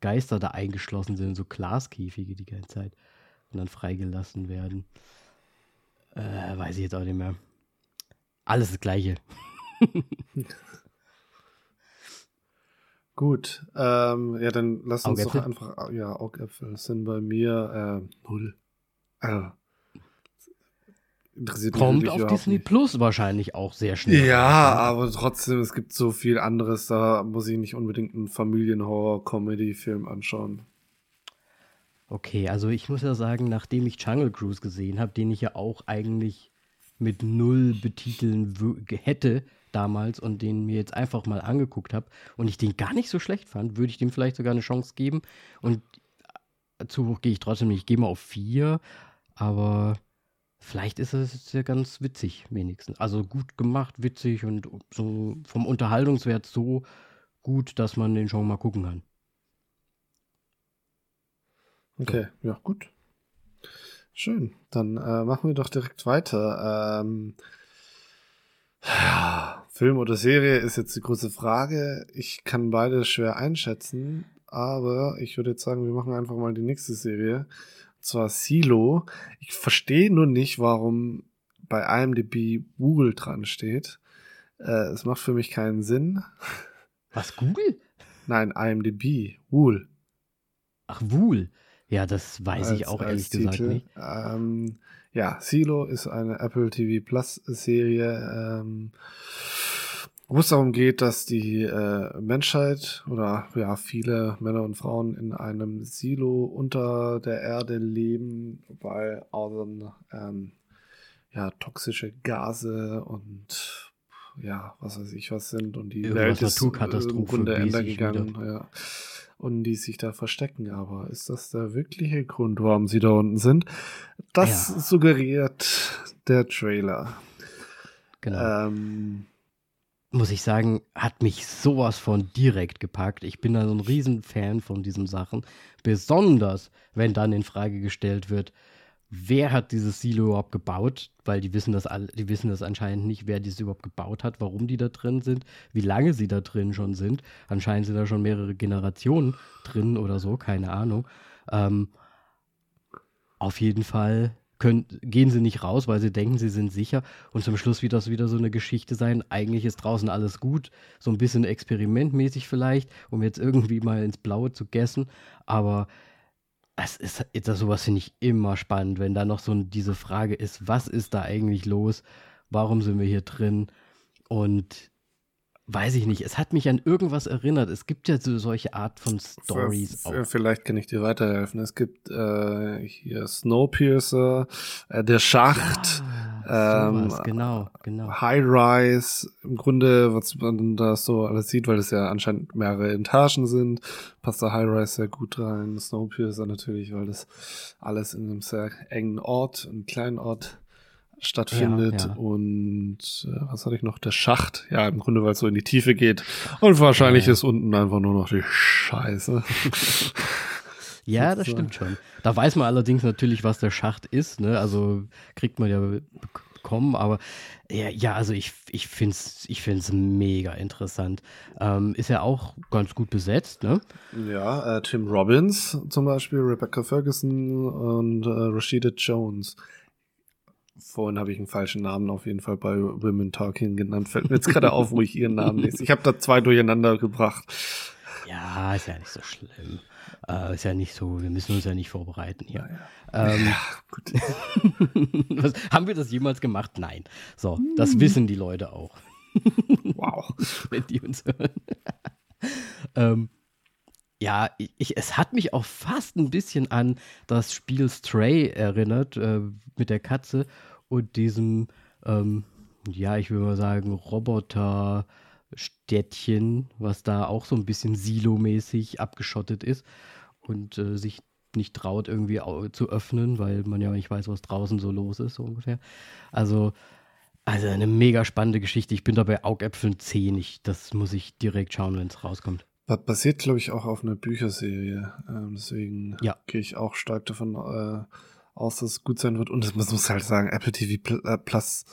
Geister da eingeschlossen sind, so Glaskäfige die ganze Zeit und dann freigelassen werden. Äh, weiß ich jetzt auch nicht mehr. Alles das Gleiche. Gut, ähm, ja, dann lass uns Augäpfel? doch einfach, ja, Augäpfel sind bei mir äh, null. Äh, interessiert mich Kommt wirklich auf Disney nicht. Plus wahrscheinlich auch sehr schnell. Ja, aber trotzdem, es gibt so viel anderes, da muss ich nicht unbedingt einen Familienhorror-Comedy-Film anschauen. Okay, also ich muss ja sagen, nachdem ich Jungle Cruise gesehen habe, den ich ja auch eigentlich mit null betiteln hätte damals und den mir jetzt einfach mal angeguckt habe und ich den gar nicht so schlecht fand, würde ich dem vielleicht sogar eine Chance geben. Und äh, zu hoch gehe ich trotzdem nicht. Ich gehe mal auf vier, aber vielleicht ist es ja ganz witzig, wenigstens. Also gut gemacht, witzig und so vom Unterhaltungswert so gut, dass man den schon mal gucken kann. Okay, ja, gut. Schön. Dann äh, machen wir doch direkt weiter. Ähm, ja, Film oder Serie ist jetzt die große Frage. Ich kann beide schwer einschätzen, aber ich würde jetzt sagen, wir machen einfach mal die nächste Serie. Zwar Silo. Ich verstehe nur nicht, warum bei IMDb Google dran steht. Äh, es macht für mich keinen Sinn. Was, Google? Nein, IMDb. Wool. Ach, Wool. Ja, das weiß als, ich auch ehrlich Titel. gesagt nicht. Ähm, ja, Silo ist eine Apple TV Plus Serie, ähm, wo es darum geht, dass die äh, Menschheit oder ja viele Männer und Frauen in einem Silo unter der Erde leben, weil außen ähm, ja toxische Gase und ja was weiß ich was sind und die Irgendwas Welt ist im Grunde Ende gegangen. Ja und die sich da verstecken. Aber ist das der wirkliche Grund, warum sie da unten sind? Das ja. suggeriert der Trailer. Genau. Ähm, muss ich sagen, hat mich sowas von direkt gepackt. Ich bin da so ein Riesenfan von diesen Sachen. Besonders, wenn dann in Frage gestellt wird, wer hat dieses Silo überhaupt gebaut, weil die wissen das all, die wissen das anscheinend nicht, wer dieses überhaupt gebaut hat, warum die da drin sind, wie lange sie da drin schon sind. Anscheinend sind da schon mehrere Generationen drin oder so, keine Ahnung. Ähm, auf jeden Fall können, gehen sie nicht raus, weil sie denken, sie sind sicher. Und zum Schluss wird das wieder so eine Geschichte sein. Eigentlich ist draußen alles gut, so ein bisschen experimentmäßig vielleicht, um jetzt irgendwie mal ins Blaue zu gessen. Aber es ist, das sowas finde ich immer spannend, wenn da noch so diese Frage ist, was ist da eigentlich los? Warum sind wir hier drin? Und weiß ich nicht, es hat mich an irgendwas erinnert. Es gibt ja so solche Art von Stories auch. Vielleicht kann ich dir weiterhelfen. Es gibt äh, hier Snowpiercer, äh, der Schacht, ja, ähm, genau, genau. High Rise, im Grunde, was man da so alles sieht, weil es ja anscheinend mehrere Etagen sind, passt da High Rise sehr gut rein. Snowpiercer natürlich, weil das alles in einem sehr engen Ort, einem kleinen Ort stattfindet. Ja, ja. Und äh, was hatte ich noch? Der Schacht. Ja, im Grunde, weil es so in die Tiefe geht. Und wahrscheinlich ja, ist unten einfach nur noch die Scheiße. ja, das stimmt schon. Da weiß man allerdings natürlich, was der Schacht ist. Ne? Also kriegt man ja bekommen. Aber ja, ja also ich, ich finde es ich find's mega interessant. Ähm, ist ja auch ganz gut besetzt. Ne? Ja, äh, Tim Robbins zum Beispiel, Rebecca Ferguson und äh, Rashida Jones. Vorhin habe ich einen falschen Namen auf jeden Fall bei Women Talking genannt. Fällt mir jetzt gerade auf, wo ich ihren Namen lese. Ich habe da zwei durcheinander gebracht. Ja, ist ja nicht so schlimm. Äh, ist ja nicht so, wir müssen uns ja nicht vorbereiten hier. Ja, ja. Ähm, ja was, haben wir das jemals gemacht? Nein. So, das hm. wissen die Leute auch. wow. Wenn die uns hören. ähm, ja, ich, es hat mich auch fast ein bisschen an das Spiel Stray erinnert, äh, mit der Katze und diesem, ähm, ja, ich würde mal sagen, Roboter-Städtchen, was da auch so ein bisschen silomäßig abgeschottet ist und äh, sich nicht traut, irgendwie zu öffnen, weil man ja nicht weiß, was draußen so los ist, so ungefähr. Also, also eine mega spannende Geschichte. Ich bin da bei Augäpfeln 10. Ich, das muss ich direkt schauen, wenn es rauskommt. Basiert, glaube ich, auch auf einer Bücherserie. Ähm, deswegen ja. gehe ich auch stark davon äh, aus, dass es gut sein wird. Und man muss halt sagen, Apple TV äh, Plus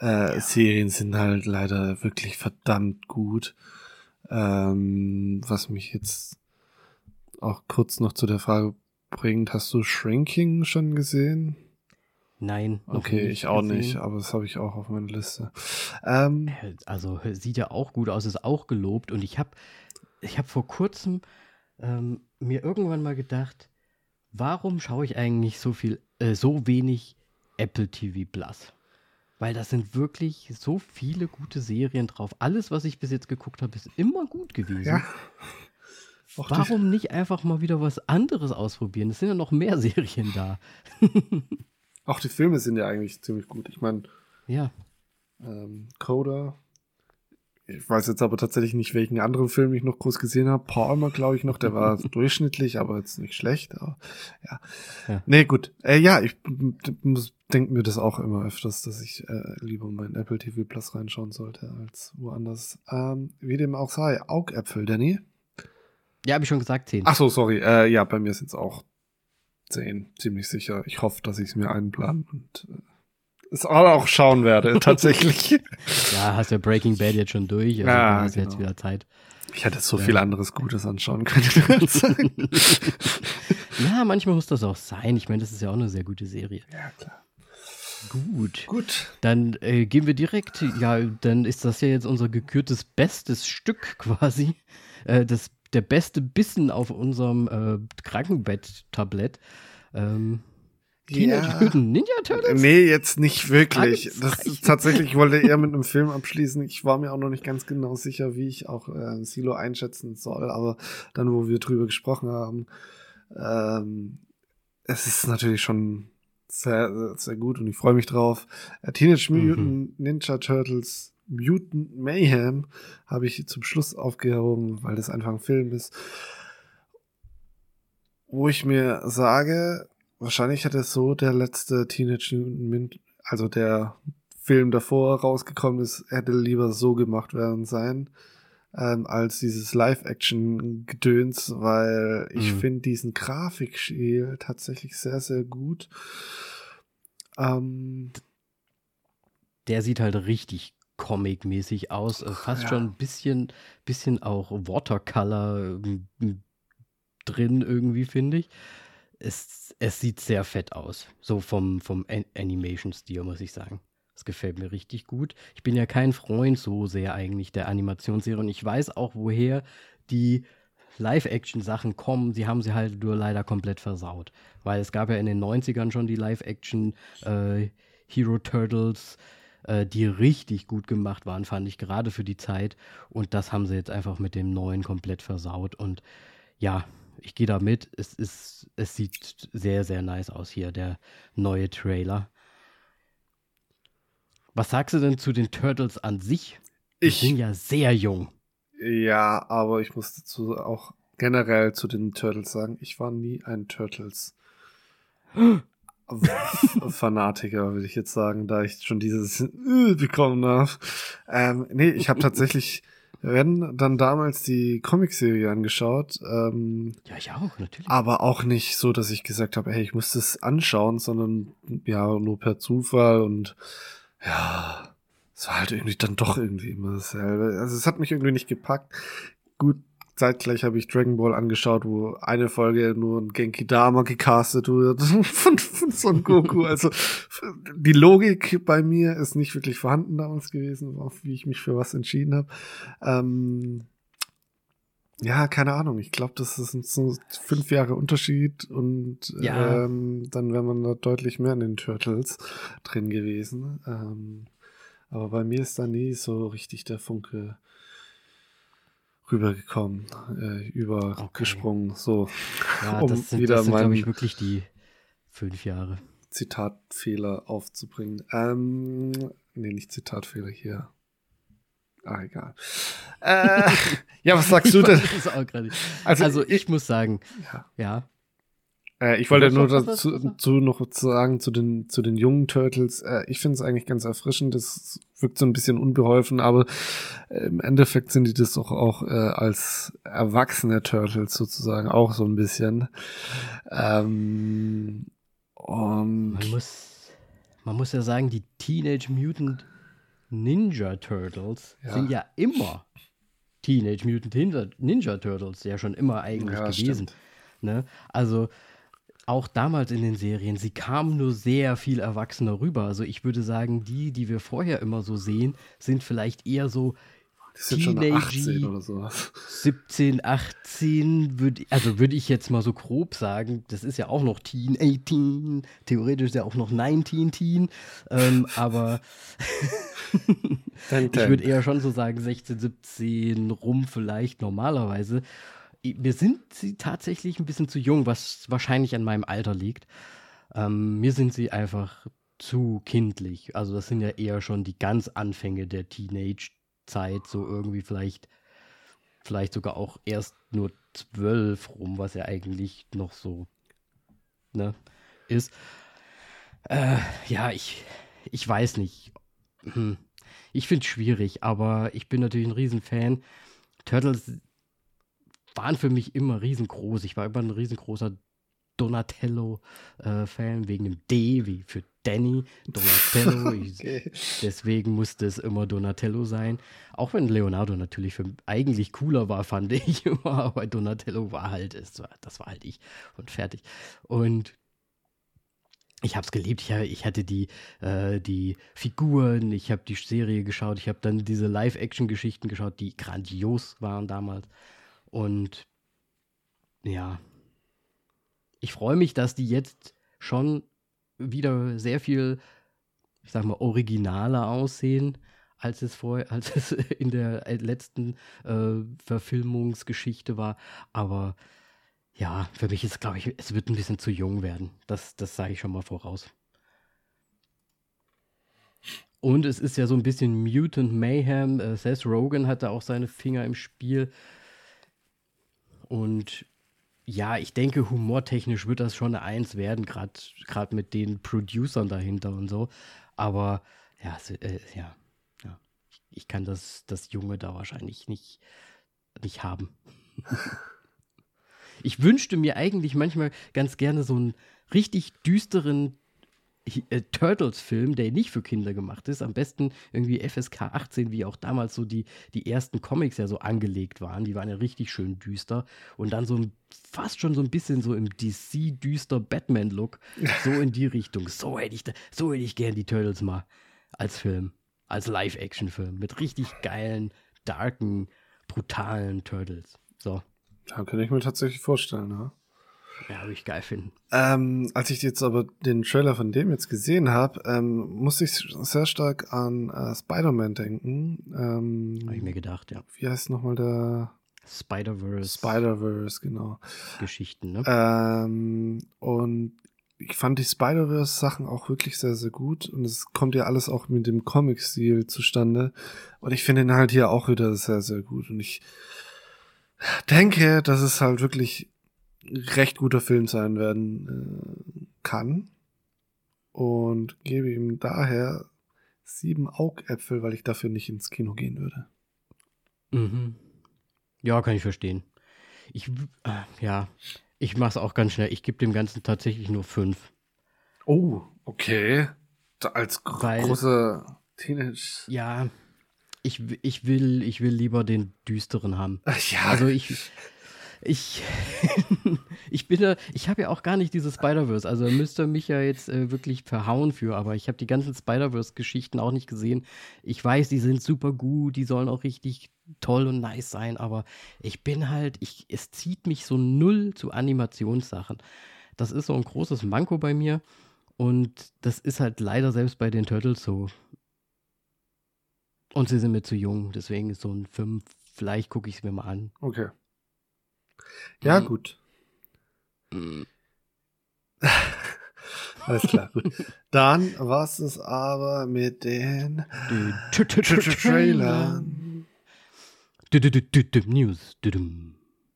äh, ja. Serien sind halt leider wirklich verdammt gut. Ähm, was mich jetzt auch kurz noch zu der Frage bringt, hast du Shrinking schon gesehen? Nein. Okay, ich auch gesehen. nicht, aber das habe ich auch auf meiner Liste. Ähm, äh, also sieht ja auch gut aus, ist auch gelobt und ich habe ich habe vor kurzem ähm, mir irgendwann mal gedacht, warum schaue ich eigentlich so viel, äh, so wenig Apple TV Plus? Weil da sind wirklich so viele gute Serien drauf. Alles, was ich bis jetzt geguckt habe, ist immer gut gewesen. Ja. Warum nicht einfach mal wieder was anderes ausprobieren? Es sind ja noch mehr Serien da. Auch die Filme sind ja eigentlich ziemlich gut. Ich meine, ja. Ähm, Coda ich weiß jetzt aber tatsächlich nicht, welchen anderen Film ich noch groß gesehen habe. Palmer, glaube ich noch, der war durchschnittlich, aber jetzt nicht schlecht. Aber, ja. ja. Nee, gut. Äh, ja, ich denke mir das auch immer öfters, dass ich äh, lieber mein Apple TV Plus reinschauen sollte als woanders. Ähm, wie dem auch sei, Augäpfel, Danny. Ja, habe ich schon gesagt, 10. Ach so, sorry. Äh, ja, bei mir sind es auch 10, ziemlich sicher. Ich hoffe, dass ich es mir einplan und äh, es auch schauen werde, tatsächlich. ja, hast ja Breaking Bad jetzt schon durch, also Ja, hast genau. jetzt wieder Zeit. Ich hätte so Ja. viel anderes Gutes anschauen können. Ja, manchmal muss das auch sein. Ich meine, das ist ja auch eine sehr gute Serie. ja, klar. Gut. Gut. Dann äh, gehen wir direkt, ja, dann ist das ja jetzt unser gekürtes bestes Stück quasi. Äh, das, der beste Bissen auf unserem äh, Krankenbett-Tablett. Ähm, Teenage Ja. Mutant Ninja Turtles? Nee, jetzt nicht wirklich. Das ist tatsächlich, ich wollte eher mit einem Film abschließen. Ich war mir auch noch nicht ganz genau sicher, wie ich auch äh, Silo einschätzen soll, aber dann, wo wir drüber gesprochen haben, ähm, es ist natürlich schon sehr, sehr, gut und ich freue mich drauf. Äh, Teenage Mhm. Mutant Ninja Turtles Mutant Mayhem habe ich zum Schluss aufgehoben, weil das einfach ein Film ist. Wo ich mir sage, wahrscheinlich hätte so der letzte Teenage Mutant also der Film davor rausgekommen ist, hätte lieber so gemacht werden sein, ähm, als dieses Live-Action-Gedöns, weil ich Mhm. finde diesen Grafikstil tatsächlich sehr, sehr gut. Ähm, Der sieht halt richtig comic-mäßig aus. Äh, fast Ja. schon ein bisschen, bisschen auch Watercolor äh, drin irgendwie, finde ich. Es, es sieht sehr fett aus. So vom, vom An Animation-Stil, muss ich sagen. Das gefällt mir richtig gut. Ich bin ja kein Freund so sehr eigentlich der Animationsserie und ich weiß auch, woher die Live-Action-Sachen kommen. Sie haben sie halt nur leider komplett versaut. Weil es gab ja in den 90ern schon die Live-Action äh, Hero Turtles, äh, die richtig gut gemacht waren, fand ich gerade für die Zeit. Und das haben sie jetzt einfach mit dem neuen komplett versaut. Und ja, ich gehe da mit. Es, ist, es sieht sehr, sehr nice aus hier, der neue Trailer. Was sagst du denn zu den Turtles an sich? Ich, sind ja sehr jung. ja, aber ich muss dazu auch generell zu den Turtles sagen, ich war nie ein Turtles. Fanatiker, würde ich jetzt sagen, da ich schon dieses bekommen habe. Ähm, nee, ich habe tatsächlich, wenn, dann damals die Comicserie angeschaut, ähm, Ja, ich auch, natürlich. aber auch nicht so, dass ich gesagt habe, hey, ich muss das anschauen, sondern ja, nur per Zufall und ja, es war halt irgendwie dann doch irgendwie immer dasselbe. Also es hat mich irgendwie nicht gepackt. Gut, zeitgleich habe ich Dragon Ball angeschaut, wo eine Folge nur ein Genki Dama gecastet wird von, von Son Goku. Also die Logik bei mir ist nicht wirklich vorhanden damals gewesen, auf wie ich mich für was entschieden habe. Ähm, ja, keine Ahnung. Ich glaube, das ist ein so fünf Jahre Unterschied und Ja. ähm, dann wäre man da deutlich mehr in den Turtles drin gewesen. Ähm, aber bei mir ist da nie so richtig der Funke rübergekommen, äh, übergesprungen. So, ja, um das sind, wieder das sind glaube ich, wirklich die fünf Jahre. Zitatfehler aufzubringen. Ähm, nee, nicht Zitatfehler hier. Ah, egal. Äh, ja, was sagst du denn? Das ist auch gerade- Also, Also, ich muss sagen, Ja. ja. Äh, ich wollte nur noch- was- was- dazu was- zu noch sagen zu den, zu den jungen Turtles. Äh, ich finde es eigentlich ganz erfrischend. Das wirkt so ein bisschen unbeholfen, aber äh, im Endeffekt sind die das doch auch äh, als erwachsene Turtles sozusagen auch so ein bisschen. Ähm, und Man muss, man muss ja sagen, die Teenage Mutant Ninja Turtles Ja. sind ja immer Teenage Mutant Ninja, Ninja Turtles, ja schon immer eigentlich Ja, gewesen. Ne? Also auch damals in den Serien, sie kamen nur sehr viel erwachsener rüber. Also ich würde sagen, die, die wir vorher immer so sehen, sind vielleicht eher so die sind schon Teenage- 18 oder sowas. 17, 18, würde also würde ich jetzt mal so grob sagen, das ist ja auch noch Teen, 18, theoretisch ja auch noch 19 Teen, ähm, aber ich würde eher schon so sagen 16, 17 rum vielleicht normalerweise. Mir sind sie tatsächlich ein bisschen zu jung, was wahrscheinlich an meinem Alter liegt. Ähm, mir sind sie einfach zu kindlich. Also das sind ja eher schon die ganz Anfänge der Teenage-Zeit, so irgendwie vielleicht, vielleicht sogar auch erst nur zwölf rum, was ja eigentlich noch so ne, ist. Äh, ja, ich, ich weiß nicht. Hm. Ich finde es schwierig, aber ich bin natürlich ein Riesenfan. Turtles waren für mich immer riesengroß. Ich war immer ein riesengroßer Donatello-Fan, äh, wegen dem D wie für Danny. Donatello. okay. ich, deswegen musste es immer Donatello sein. Auch wenn Leonardo natürlich für, eigentlich cooler war, fand ich immer. Aber Donatello war halt, es war, das war halt ich und fertig. Und ich habe es geliebt. Ich, ich, hatte die, äh, die Figuren, ich habe die Serie geschaut, ich habe dann diese Live-Action-Geschichten geschaut, die grandios waren damals. Und ja, ich freue mich, dass die jetzt schon wieder sehr viel, ich sag mal, originaler aussehen, als es vorher, als es in der letzten äh, Verfilmungsgeschichte war. Aber ja, für mich ist, glaube ich, es wird ein bisschen zu jung werden. Das, das sage ich schon mal voraus. Und es ist ja so ein bisschen Mutant Mayhem. Äh, Seth Rogen hatte auch seine Finger im Spiel. Und ja, ich denke, humortechnisch wird das schon eine Eins werden, gerade mit den Producern dahinter und so. Aber ja, äh, ja, ja. Ich, kann das, das Junge da wahrscheinlich nicht, nicht haben. ich wünschte mir eigentlich manchmal ganz gerne so einen richtig düsteren äh, Turtles-Film, der nicht für Kinder gemacht ist. Am besten irgendwie FSK 18, wie auch damals so die, die ersten Comics ja so angelegt waren. Die waren ja richtig schön düster. Und dann so ein, fast schon so ein bisschen so im DC-düster Batman-Look. So in die Richtung. So hätte ich, so hätte ich gern die Turtles mal als Film. Als Live-Action-Film. Mit richtig geilen, darken, brutalen Turtles. So. Da kann ich mir tatsächlich vorstellen, ja. Ja, würde ich geil finden. Ähm, als ich jetzt aber den Trailer von dem jetzt gesehen habe, ähm, musste ich sehr stark an äh, Spider-Man denken. Ähm, habe ich mir gedacht, ja. Wie heißt nochmal der? Spider-Verse. Spider-Verse, genau. Geschichten, ne? Ähm, und ich fand die Spider-Verse-Sachen auch wirklich sehr, sehr gut. Und es kommt ja alles auch mit dem Comic-Stil zustande. Und ich finde ihn halt hier auch wieder sehr, sehr gut. Und ich denke, dass es halt wirklich recht guter Film sein werden äh, kann. Und gebe ihm daher sieben Augäpfel, weil ich dafür nicht ins Kino gehen würde. Mhm. Ja, kann ich verstehen. Ich, äh, ja, ich mache es auch ganz schnell. Ich gebe dem Ganzen tatsächlich nur fünf. Oh, okay. Als gro weil, große Teenage. Ja, ich, ich, will, ich will lieber den düsteren haben. Ja. Also ich, ich, ich bin ja, ich habe ja auch gar nicht dieses Spider-Verse, also müsst ihr mich ja jetzt äh, wirklich verhauen für, aber ich habe die ganzen Spider-Verse-Geschichten auch nicht gesehen. Ich weiß, die sind super gut, die sollen auch richtig toll und nice sein, aber ich bin halt, ich, es zieht mich so null zu Animationssachen. Das ist so ein großes Manko bei mir und das ist halt leider selbst bei den Turtles so. Und sie sind mir zu jung, deswegen ist so ein 5, vielleicht gucke ich es mir mal an. Okay. Ja, mhm. gut. Mhm. Alles klar, gut. Dann war es aber mit den Trailern. News.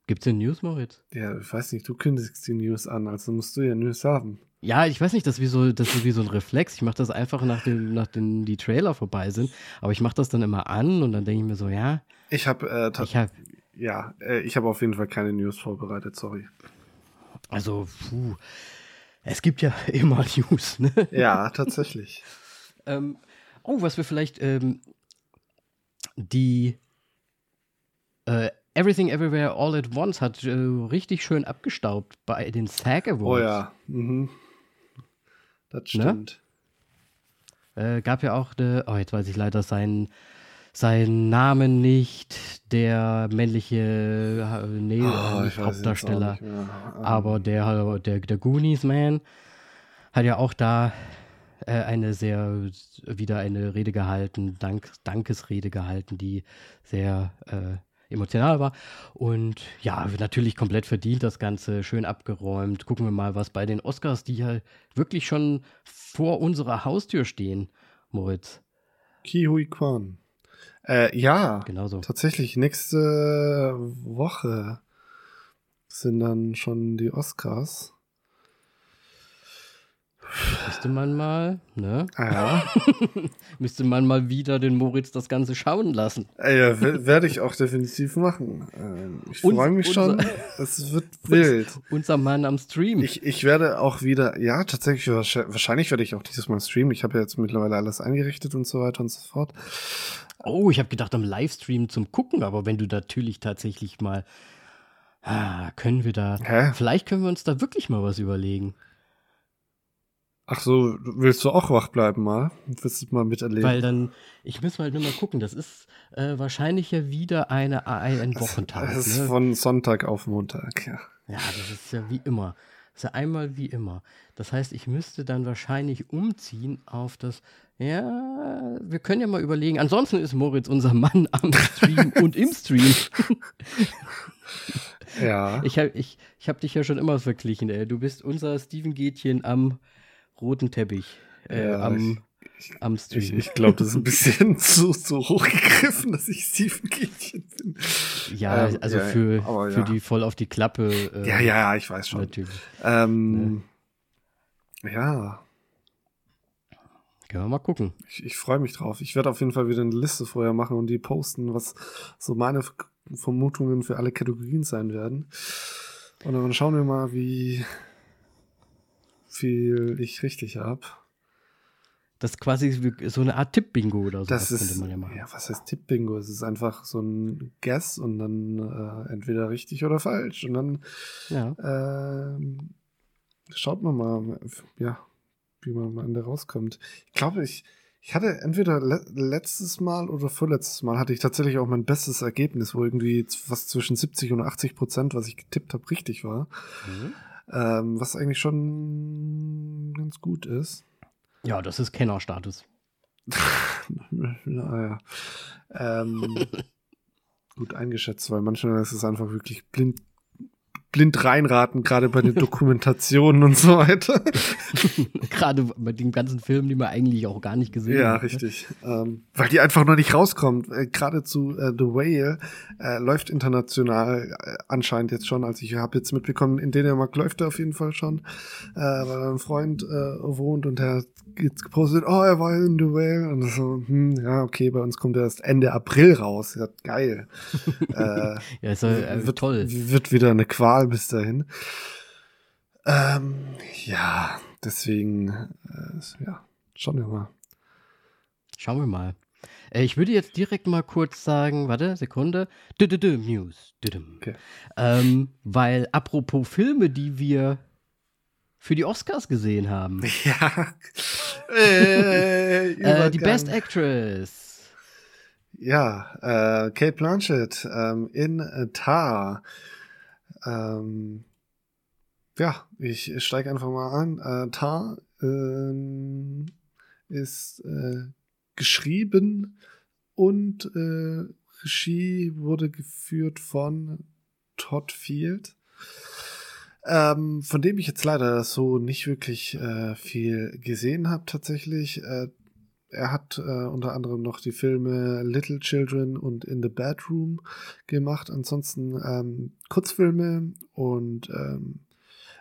Gibt's denn News, Moritz? Ja, ich weiß nicht, du kündigst die News an, also musst du ja News haben. Ja, ich weiß nicht, das ist wie so, das ist wie so ein Reflex. Ich mache das einfach, nachdem, nachdem die Trailer vorbei sind. Aber ich mache das dann immer an und dann denke ich mir so, ja. Ich habe äh, ich hab, ja, äh, ich habe auf jeden Fall keine News vorbereitet, sorry. Also, puh. Es gibt ja immer News, ne? Ja, tatsächlich. ähm, oh, was wir vielleicht ähm, die äh, Everything Everywhere All at Once hat äh, richtig schön abgestaubt bei den SAG Awards. Oh ja, mhm. Das ne? stimmt. Ne? Äh, gab ja auch, eine, oh, jetzt weiß ich leider seinen seinen Namen nicht, der männliche äh, nee, oh, Hauptdarsteller, aber der, der, der Goonies Man hat ja auch da äh, eine sehr, wieder eine Rede gehalten, Dank, Dankesrede gehalten, die sehr äh, emotional war. Und ja, natürlich komplett verdient das Ganze, schön abgeräumt. Gucken wir mal, was bei den Oscars, die ja wirklich schon vor unserer Haustür stehen, Moritz. Kihui Kwan. Äh, ja, Genauso. tatsächlich. Nächste Woche sind dann schon die Oscars. Müsste man mal, ne? Ah, ja. Müsste man mal wieder den Moritz das Ganze schauen lassen. Äh, Ja, werde ich auch definitiv machen. Ähm, Ich freue mich schon. Es wird wild. Unser Mann am Stream. Ich, ich werde auch wieder, ja, tatsächlich, wahrscheinlich, wahrscheinlich werde ich auch dieses Mal streamen. Ich habe ja jetzt mittlerweile alles eingerichtet und so weiter und so fort. oh, ich habe gedacht am Livestream zum Gucken, aber wenn du natürlich tatsächlich mal. Ah, können wir da. Hä? Vielleicht können wir uns da wirklich mal was überlegen. Ach so, willst du auch wach bleiben mal? Willst du mal miterleben? Weil dann, ich muss halt nur mal gucken, das ist äh, wahrscheinlich ja wieder eine, ein, Wochentag. Es ist ne? von Sonntag auf Montag, ja. Ja, das ist ja wie immer. Das ist ja einmal wie immer. Das heißt, ich müsste dann wahrscheinlich umziehen auf das. Ja, wir können ja mal überlegen. Ansonsten ist Moritz unser Mann am Stream und im Stream. Ja. Ich habe ich, ich hab dich ja schon immer verglichen, ey. Du bist unser Steven Gätchen am roten Teppich. Äh, Ja, am, am Stream. Ich, ich glaube, das ist ein bisschen zu, zu hoch gegriffen, dass ich Stephen Gätchen bin. ja, ähm, also ja, für, aber für ja. die voll auf die Klappe. Äh, Ja, ja, ja, ich weiß schon. Natürlich. Ähm, ja, Können wir mal gucken. ich, ich freue mich drauf. Ich werde auf jeden Fall wieder eine Liste vorher machen und die posten, was so meine Vermutungen für alle Kategorien sein werden. Und dann schauen wir mal, wie viel ich richtig habe. Das ist quasi so eine Art Tipp-Bingo oder so. Das ist, könnte man ja machen. ja, was heißt Tipp-Bingo? Es ist einfach so ein Guess und dann äh, entweder richtig oder falsch. Und dann Ja. ähm, schaut man mal, ja, wie man am Ende rauskommt. Ich glaube, ich, ich hatte entweder le letztes Mal oder vorletztes Mal hatte ich tatsächlich auch mein bestes Ergebnis, wo irgendwie was zwischen 70 und 80 Prozent, was ich getippt habe, richtig war. Mhm. Ähm, was eigentlich schon ganz gut ist. Ja, das ist Kennerstatus. naja. Ähm, gut eingeschätzt, weil manchmal ist es einfach wirklich blind, blind reinraten, gerade bei den Dokumentationen und so weiter. Gerade bei den ganzen Filmen, die man eigentlich auch gar nicht gesehen Ja, hat. ne? richtig. Ähm, weil die einfach noch nicht rauskommt. Äh, Gerade zu äh, The Whale äh, läuft international äh, anscheinend jetzt schon. Also ich habe jetzt mitbekommen, in Dänemark läuft er auf jeden Fall schon, äh, weil ein Freund äh, wohnt und der hat jetzt gepostet, oh, er war in The Whale. Und so, hm, ja, okay, bei uns kommt er erst Ende April raus. Ja, geil. Ja, ist äh, wird, toll. Wird wieder eine Qual bis dahin. Ähm, ja, deswegen, äh, ja, schauen wir mal. Schauen wir mal. Äh, ich würde jetzt direkt mal kurz sagen, warte, Sekunde. Dü -dü -dü, News. Okay. Ähm, weil apropos Filme, die wir für die Oscars gesehen haben. Ja. äh, Äh, die. Best Actress. Ja, äh, Kate Blanchett ähm, in Tar. Ähm, ja, ich steige einfach mal an. Äh, Tar ähm, ist äh, geschrieben und äh, Regie wurde geführt von Todd Field. Ähm, von dem ich jetzt leider so nicht wirklich äh, viel gesehen habe tatsächlich. Äh, er hat äh, unter anderem noch die Filme Little Children und In the Bedroom gemacht. Ansonsten ähm, Kurzfilme und ähm,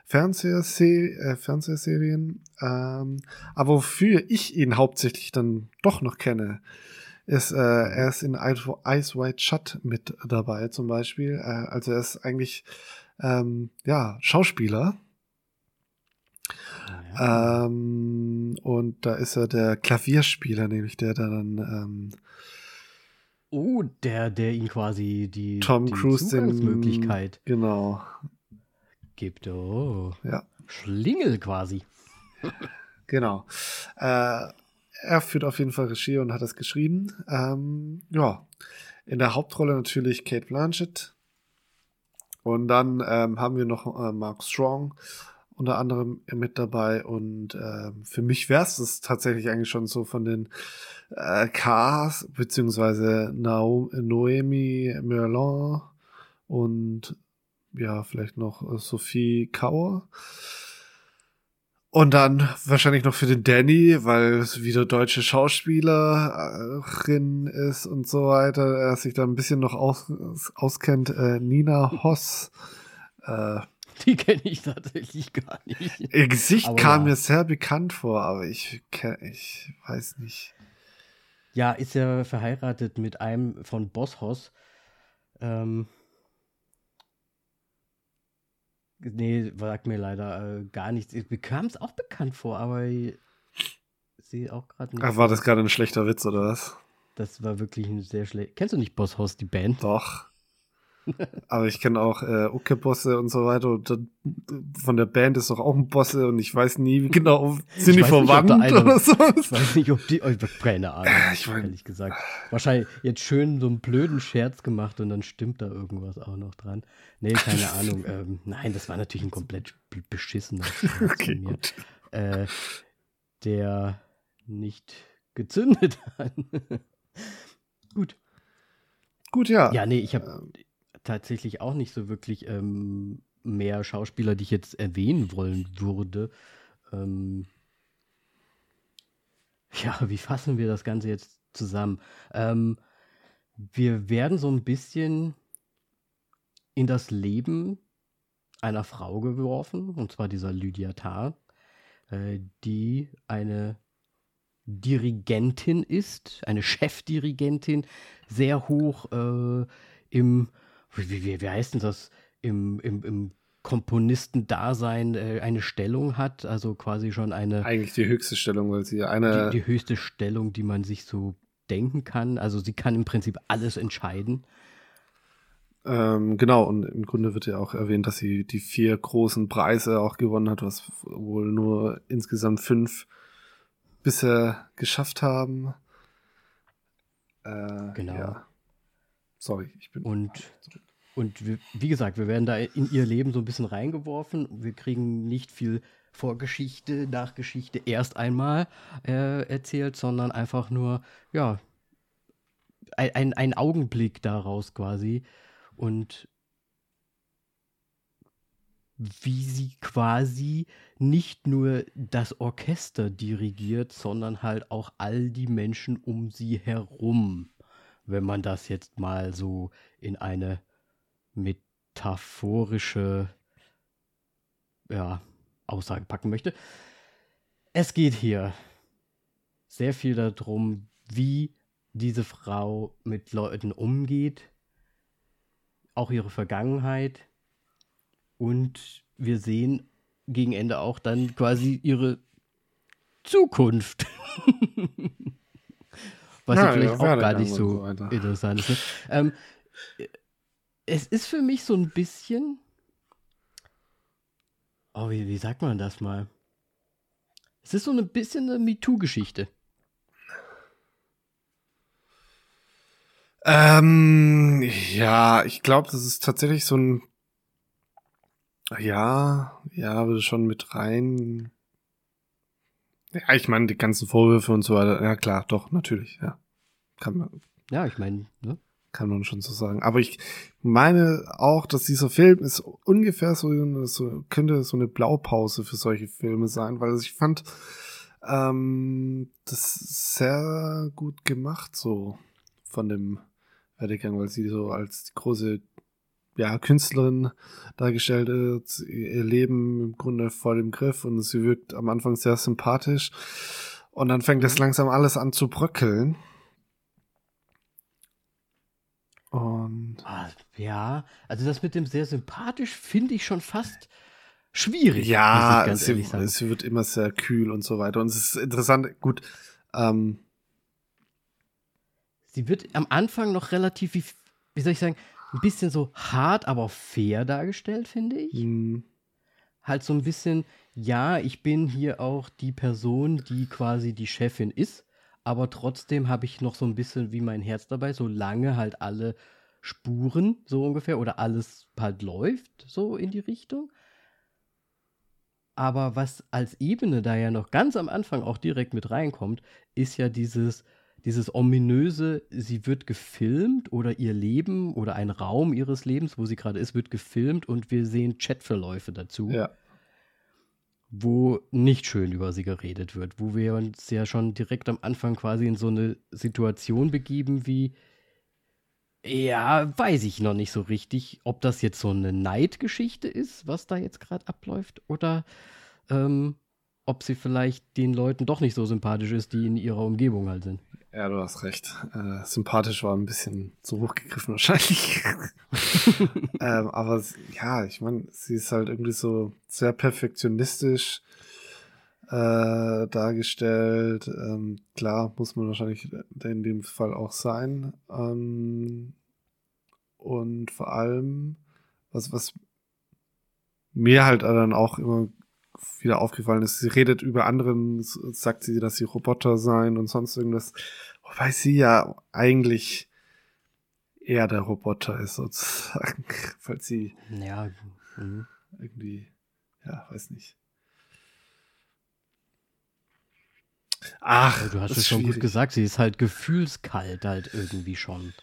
Fernsehse äh, Fernsehserien. Ähm, aber wofür ich ihn hauptsächlich dann doch noch kenne, ist, äh, er ist in Eyes Wide Shut mit dabei zum Beispiel. Äh, also er ist eigentlich ähm, ja Schauspieler. Ja. Ähm, und da ist er der Klavierspieler, nämlich der da dann ähm, oh, der, der ihn quasi die, Tom die Cruise den Zugangsmöglichkeit Genau. gibt. Oh. Ja. Schlingel quasi. Genau. Äh, er führt auf jeden Fall Regie und hat das geschrieben. Ähm, ja. In der Hauptrolle natürlich Kate Blanchett. Und dann ähm, haben wir noch äh, Mark Strong unter anderem mit dabei. Und ähm, für mich wäre es tatsächlich eigentlich schon so von den äh, Cars, beziehungsweise Nao Noemi Merlin und ja, vielleicht noch äh, Sophie Kauer. Und dann wahrscheinlich noch für den Danny, weil es wieder deutsche Schauspielerin ist und so weiter. Er sich da ein bisschen noch aus, auskennt. Äh, Nina Hoss. Äh, Die kenne ich tatsächlich gar nicht. Ihr Gesicht Aber kam ja. mir sehr bekannt vor, aber ich, ich weiß nicht. Ja, ist ja verheiratet mit einem von Bosshaus. Ähm, nee, sagt mir leider äh, gar nichts. Ich bekam es auch bekannt vor, aber ich sehe auch gerade nicht. Ach, war das gerade ein schlechter Witz oder was? Das war wirklich ein sehr schlecht. Kennst du nicht Bosshaus, die Band? Doch. Aber ich kenne auch äh, Uke-Bosse und so weiter. Und dann, von der Band ist doch auch ein Bosse und ich weiß nie genau, sind die nicht, verwandt da einer- oder so? Ich weiß nicht, ob die. Oh, keine Ahnung, Ich mein- ehrlich gesagt. Wahrscheinlich jetzt schön so einen blöden Scherz gemacht und dann stimmt da irgendwas auch noch dran. Nee, keine Ahnung. Ähm, nein, das war natürlich ein komplett beschissener Scherz Okay, von mir, äh, der nicht gezündet hat. Gut. Gut, ja. Ja, nee, ich habe tatsächlich auch nicht so wirklich ähm, mehr Schauspieler, die ich jetzt erwähnen wollen würde. Ähm, ja, wie fassen wir das Ganze jetzt zusammen? Ähm, wir werden so ein bisschen in das Leben einer Frau geworfen, und zwar dieser Lydia Tarr, äh, die eine Dirigentin ist, eine Chefdirigentin, sehr hoch äh, im, wie, wie, wie heißt denn das, im, im, im Komponistendasein äh, eine Stellung hat, also quasi schon eine Eigentlich die höchste Stellung, weil sie eine. die, die höchste Stellung, die man sich so denken kann. Also sie kann im Prinzip alles entscheiden. Ähm, genau, und im Grunde wird ja auch erwähnt, dass sie die vier großen Preise auch gewonnen hat, was wohl nur insgesamt fünf bisher geschafft haben. Äh, Genau. Ja. Sorry, ich bin. Und, und wir, wie gesagt, wir werden da in ihr Leben so ein bisschen reingeworfen. Wir kriegen nicht viel Vorgeschichte, Nachgeschichte erst einmal äh, erzählt, sondern einfach nur, ja, ein, ein, Augenblick daraus quasi. Und wie sie quasi nicht nur das Orchester dirigiert, sondern halt auch all die Menschen um sie herum, wenn man das jetzt mal so in eine metaphorische ja, Aussage packen möchte. Es geht hier sehr viel darum, wie diese Frau mit Leuten umgeht, auch ihre Vergangenheit und wir sehen gegen Ende auch dann quasi ihre Zukunft. Was Ja, vielleicht ja, auch gar nicht so so interessant ist. Ne? Ähm, es ist für mich so ein bisschen. Oh, wie, wie sagt man das mal? Es ist so ein bisschen eine MeToo-Geschichte. Ähm, ja, ich glaube, das ist tatsächlich so ein. Ja, ja, würde schon mit rein. Ja, ich meine, die ganzen Vorwürfe und so weiter. Ja, klar, doch, natürlich, ja. Kann man, Ja, ich meine, ne? Kann man schon so sagen. Aber ich meine auch, dass dieser Film ist ungefähr so, so könnte so eine Blaupause für solche Filme sein, weil ich fand ähm, das sehr gut gemacht so von dem Werdegang, weil sie so als große ja, Künstlerin dargestellt ist, ihr Leben im Grunde voll im Griff und sie wirkt am Anfang sehr sympathisch und dann fängt es langsam alles an zu bröckeln. Und Ah, ja, also das mit dem sehr sympathisch finde ich schon fast schwierig. Ja, sagen. sie wird immer sehr kühl und so weiter. Und es ist interessant, gut, ähm, Sie wird am Anfang noch relativ, wie, wie soll ich sagen, ein bisschen so hart, aber fair dargestellt, finde ich. mh, Halt so ein bisschen, ja, ich bin hier auch die Person, die quasi die Chefin ist, aber trotzdem habe ich noch so ein bisschen wie mein Herz dabei, solange halt alle Spuren so ungefähr oder alles halt läuft, so in die Richtung. Aber was als Ebene da ja noch ganz am Anfang auch direkt mit reinkommt, ist ja dieses, dieses ominöse, sie wird gefilmt oder ihr Leben oder ein Raum ihres Lebens, wo sie gerade ist, wird gefilmt und wir sehen Chatverläufe dazu, ja. Wo nicht schön über sie geredet wird, wo wir uns ja schon direkt am Anfang quasi in so eine Situation begeben wie, Ja, weiß ich noch nicht so richtig, ob das jetzt so eine Neidgeschichte ist, was da jetzt gerade abläuft, oder ähm, ob sie vielleicht den Leuten doch nicht so sympathisch ist, die in ihrer Umgebung halt sind. Ja, du hast recht. Äh, sympathisch war ein bisschen zu hoch gegriffen wahrscheinlich. ähm, aber ja, ich meine, sie ist halt irgendwie so sehr perfektionistisch äh, dargestellt. Ähm, klar, muss man wahrscheinlich in dem Fall auch sein. Ähm, und vor allem, was, was mir halt dann auch immer wieder aufgefallen ist. Sie redet über anderen, sagt sie, dass sie Roboter seien und sonst irgendwas. Wobei sie ja eigentlich eher der Roboter ist, sozusagen. Falls sie ja. Mhm. irgendwie, ja, weiß nicht. Ach, du hast es schon gut gesagt, sie ist halt gefühlskalt halt irgendwie schon.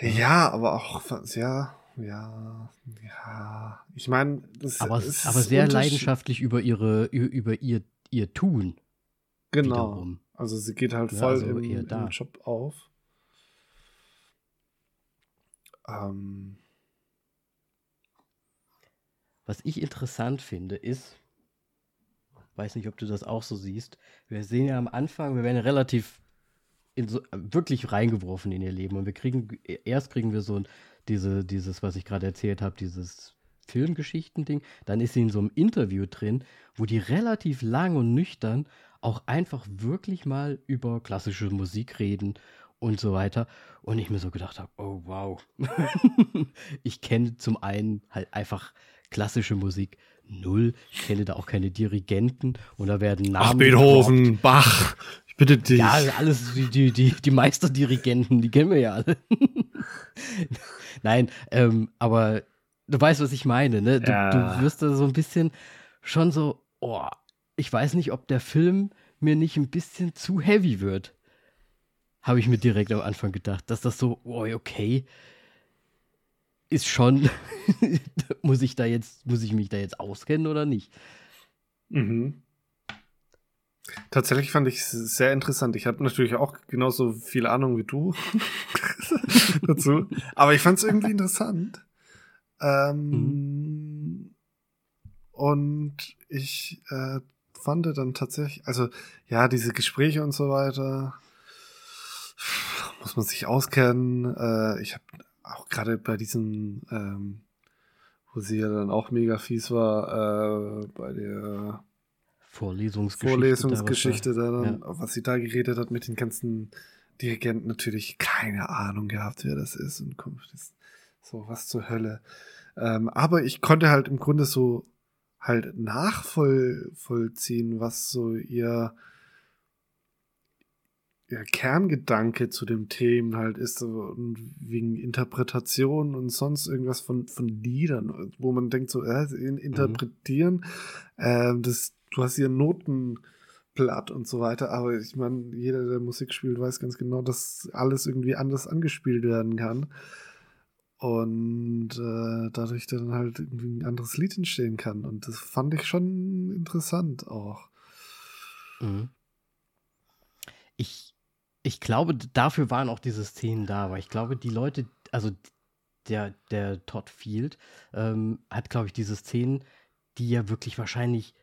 Ja, aber auch, ja, ja, ja. Ich meine, das aber, ist aber sehr leidenschaftlich über ihre über ihr ihr Tun. Genau. Wiederum. Also sie geht halt voll ja, also im, im, Job auf. Ähm. Was ich interessant finde, ist, weiß nicht, ob du das auch so siehst. Wir sehen ja am Anfang, wir werden relativ so, wirklich reingeworfen in ihr Leben und wir kriegen erst kriegen wir so ein diese, dieses, was ich gerade erzählt habe, dieses Filmgeschichten-Ding. Dann ist sie in so einem Interview drin, wo die relativ lang und nüchtern auch einfach wirklich mal über klassische Musik reden und so weiter. Und ich mir so gedacht habe, oh wow. ich kenne zum einen halt einfach klassische Musik null. Ich kenne da auch keine Dirigenten und da werden Namen. Ach, Beethoven, gebraucht. Bach, bitte dich. Ja, alles, die, die, die Meisterdirigenten, die kennen wir ja alle. Nein, ähm, aber du weißt, was ich meine, ne? Du, ja. du wirst da so ein bisschen schon so, oh, ich weiß nicht, ob der Film mir nicht ein bisschen zu heavy wird. Habe ich mir direkt am Anfang gedacht, dass das so, oh, okay, ist schon, muss ich da jetzt, muss ich mich da jetzt auskennen oder nicht? Mhm. Tatsächlich fand ich es sehr interessant. Ich habe natürlich auch genauso viel Ahnung wie du dazu. Aber ich fand es irgendwie interessant. Ähm, mhm. Und ich äh, fand dann tatsächlich, also ja, diese Gespräche und so weiter, muss man sich auskennen. Äh, ich habe auch gerade bei diesem, ähm, wo sie ja dann auch mega fies war, äh, bei der Vorlesungsgeschichte. Vorlesungsgeschichte, da, dann, ja. was sie da geredet hat mit den ganzen Dirigenten, natürlich keine Ahnung gehabt, wer das ist und kommt, so was zur Hölle. Ähm, aber ich konnte halt im Grunde so halt nachvollziehen, was so ihr, ihr Kerngedanke zu dem Themen halt ist, so, wegen Interpretation und sonst irgendwas von, von Liedern, wo man denkt so, äh, interpretieren, mhm. äh, das du hast hier Notenblatt und so weiter, aber ich meine, jeder, der Musik spielt, weiß ganz genau, dass alles irgendwie anders angespielt werden kann. Und äh, dadurch dann halt irgendwie ein anderes Lied entstehen kann. Und das fand ich schon interessant auch. Mhm. Ich, ich glaube, dafür waren auch diese Szenen da, weil ich glaube, die Leute, also der, der Todd Field ähm, hat, glaube ich, diese Szenen, die ja wirklich wahrscheinlich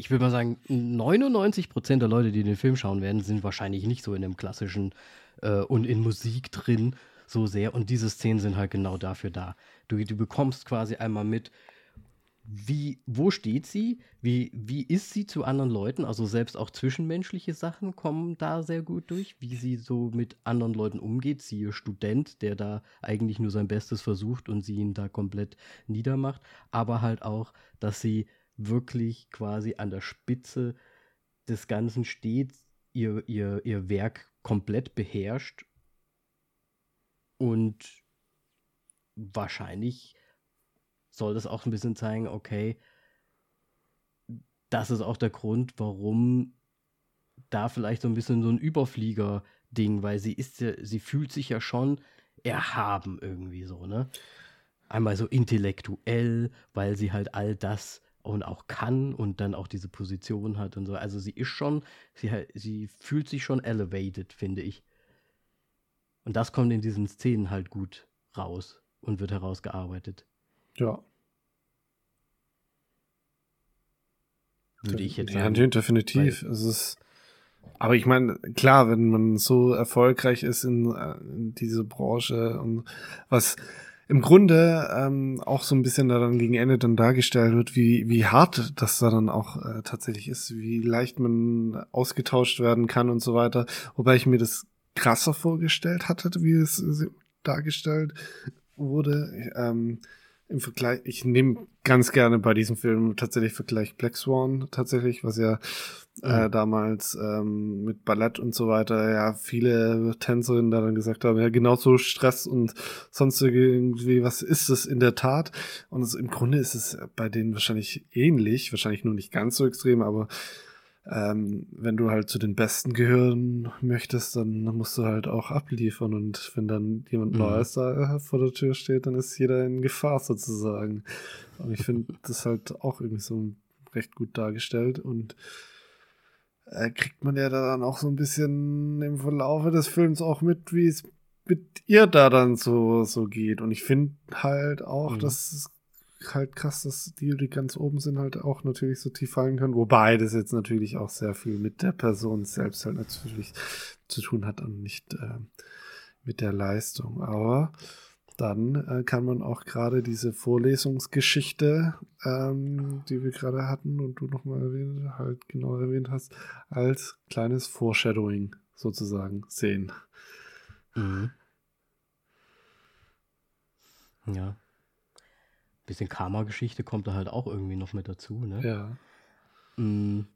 ich würde mal sagen, 99 Prozent der Leute, die den Film schauen werden, sind wahrscheinlich nicht so in dem klassischen äh, und in Musik drin so sehr. Und diese Szenen sind halt genau dafür da. Du, du bekommst quasi einmal mit, wie, wo steht sie? Wie, wie ist sie zu anderen Leuten? Also selbst auch zwischenmenschliche Sachen kommen da sehr gut durch, wie sie so mit anderen Leuten umgeht. Siehe Student, der da eigentlich nur sein Bestes versucht und sie ihn da komplett niedermacht. Aber halt auch, dass sie wirklich quasi an der Spitze des Ganzen steht, ihr, ihr, ihr Werk komplett beherrscht und wahrscheinlich soll das auch ein bisschen zeigen, okay, das ist auch der Grund, warum da vielleicht so ein bisschen so ein Überflieger-Ding, weil sie ist ja, sie fühlt sich ja schon erhaben irgendwie so, ne? Einmal so intellektuell, weil sie halt all das und auch kann und dann auch diese Position hat und so. Also sie ist schon, sie, sie fühlt sich schon elevated, finde ich. Und das kommt in diesen Szenen halt gut raus und wird herausgearbeitet. Ja. Würde ich jetzt ja, sagen. definitiv. Es ist, aber ich meine, klar, wenn man so erfolgreich ist in, äh, in diese Branche und was im Grunde ähm, auch so ein bisschen da dann gegen Ende dann dargestellt wird, wie, wie hart das da dann auch äh, tatsächlich ist, wie leicht man ausgetauscht werden kann und so weiter. Wobei ich mir das krasser vorgestellt hatte, wie es dargestellt wurde. Ähm, im Vergleich, ich nehme ganz gerne bei diesem Film tatsächlich Vergleich Black Swan tatsächlich, was ja äh, mhm. damals ähm, mit Ballett und so weiter ja viele Tänzerinnen da dann gesagt haben, ja genau so Stress und sonst irgendwie, was ist es in der Tat? Und es, im Grunde ist es bei denen wahrscheinlich ähnlich, wahrscheinlich nur nicht ganz so extrem, aber ähm, wenn du halt zu den Besten gehören möchtest, dann musst du halt auch abliefern. Und wenn dann jemand mhm. Neues da vor der Tür steht, dann ist jeder in Gefahr sozusagen. Und ich finde das halt auch irgendwie so recht gut dargestellt. Und äh, kriegt man ja dann auch so ein bisschen im Verlaufe des Films auch mit, wie es mit ihr da dann so, so geht. Und ich finde halt auch, mhm. dass es halt krass, dass die, die ganz oben sind, halt auch natürlich so tief fallen können. Wobei das jetzt natürlich auch sehr viel mit der Person selbst halt natürlich zu tun hat und nicht äh, mit der Leistung. Aber dann äh, kann man auch gerade diese Vorlesungsgeschichte, ähm, die wir gerade hatten und du nochmal erwähnt, halt genau erwähnt hast, als kleines Foreshadowing sozusagen sehen. Mhm. Ja bisschen Karma-Geschichte kommt da halt auch irgendwie noch mit dazu, ne? Ja. Mm.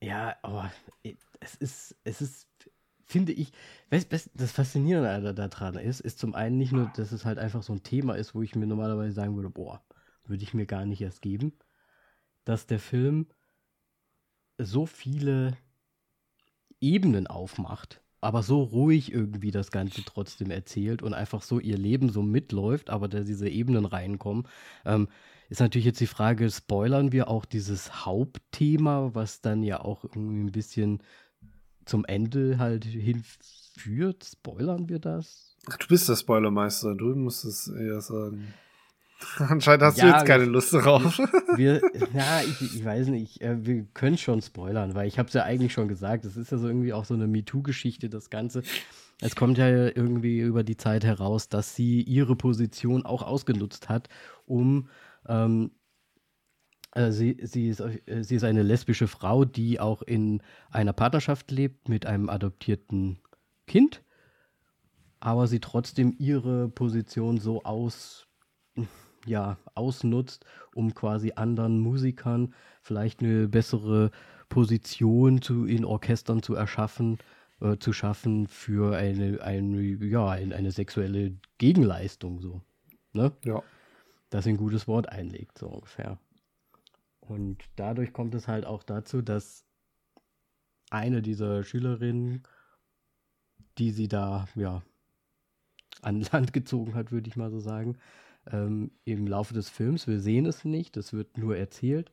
Ja, aber es ist, es ist, finde ich, weißt, das Faszinierende daran ist, ist zum einen nicht nur, dass es halt einfach so ein Thema ist, wo ich mir normalerweise sagen würde, boah, würde ich mir gar nicht erst geben, dass der Film so viele Ebenen aufmacht aber so ruhig irgendwie das Ganze trotzdem erzählt und einfach so ihr Leben so mitläuft, aber da diese Ebenen reinkommen. Ähm, ist natürlich jetzt die Frage, spoilern wir auch dieses Hauptthema, was dann ja auch irgendwie ein bisschen zum Ende halt hinführt? Spoilern wir das? Ach, du bist der Spoilermeister, du musst es eher sagen. Anscheinend hast ja, du jetzt keine Lust darauf. Wir, ja, ich, ich weiß nicht, äh, wir können schon spoilern, weil ich habe es ja eigentlich schon gesagt, es ist ja so irgendwie auch so eine MeToo-Geschichte, das Ganze. Es kommt ja irgendwie über die Zeit heraus, dass sie ihre Position auch ausgenutzt hat, um ähm, äh, sie, sie, ist, äh, sie ist eine lesbische Frau, die auch in einer Partnerschaft lebt mit einem adoptierten Kind, aber sie trotzdem ihre Position so aus ja, ausnutzt, um quasi anderen Musikern vielleicht eine bessere Position zu, in Orchestern zu erschaffen, äh, zu schaffen für eine, eine, ja, eine, sexuelle Gegenleistung, so. Ne? Ja. Dass sie ein gutes Wort einlegt, so ungefähr. Und dadurch kommt es halt auch dazu, dass eine dieser Schülerinnen, die sie da, ja, an Land gezogen hat, würde ich mal so sagen, ähm, im Laufe des Films, wir sehen es nicht, es wird nur erzählt,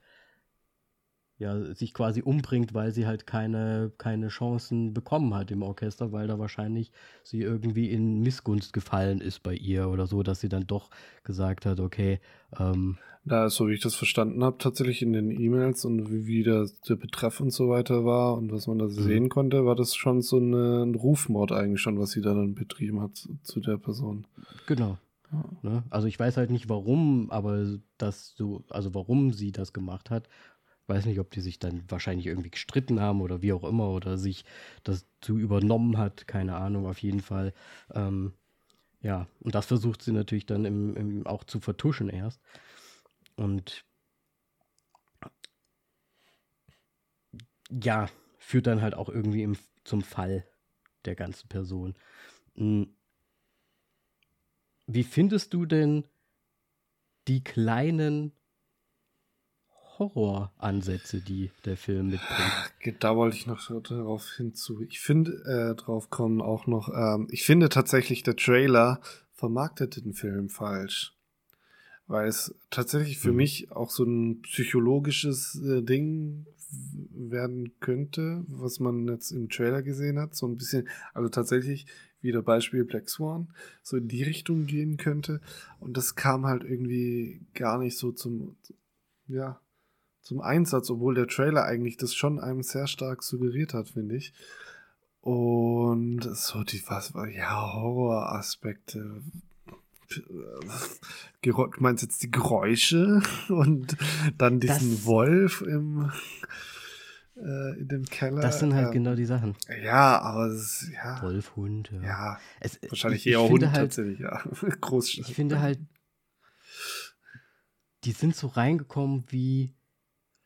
ja, sich quasi umbringt, weil sie halt keine, keine Chancen bekommen hat im Orchester, weil da wahrscheinlich sie irgendwie in Missgunst gefallen ist bei ihr oder so, dass sie dann doch gesagt hat, okay. Ähm, da, so wie ich das verstanden habe, tatsächlich in den E-Mails und wie, wie der, der Betreff und so weiter war und was man da mhm. sehen konnte, war das schon so eine, ein Rufmord eigentlich schon, was sie da dann betrieben hat zu, zu der Person. Genau, Ne? Also ich weiß halt nicht warum, aber das so, also warum sie das gemacht hat. Weiß nicht, ob die sich dann wahrscheinlich irgendwie gestritten haben oder wie auch immer oder sich das zu übernommen hat, keine Ahnung, auf jeden Fall. Ähm, ja, und das versucht sie natürlich dann im, im auch zu vertuschen erst. Und ja, führt dann halt auch irgendwie im, zum Fall der ganzen Person. Mhm wie findest du denn die kleinen Horroransätze, die der Film mitbringt? Da wollte ich noch darauf hinzu. Ich finde, äh, drauf kommen auch noch, ähm, ich finde tatsächlich, der Trailer vermarktet den Film falsch. Weil es tatsächlich für mhm. mich auch so ein psychologisches äh, Ding werden könnte, was man jetzt im Trailer gesehen hat. So ein bisschen, also tatsächlich wieder Beispiel Black Swan, so in die Richtung gehen könnte. Und das kam halt irgendwie gar nicht so zum, ja, zum Einsatz, obwohl der Trailer eigentlich das schon einem sehr stark suggeriert hat, finde ich. Und so die, was, ja, Horroraspekte. Du meinst jetzt die Geräusche und dann diesen das, Wolf im, äh, in dem Keller. Das sind halt ähm, genau die Sachen. Ja, aber es ist, ja. Wolf, Hund, ja. ja es, wahrscheinlich ich, eher ich Hund halt, tatsächlich, ja. Groß. Ich finde halt, die sind so reingekommen wie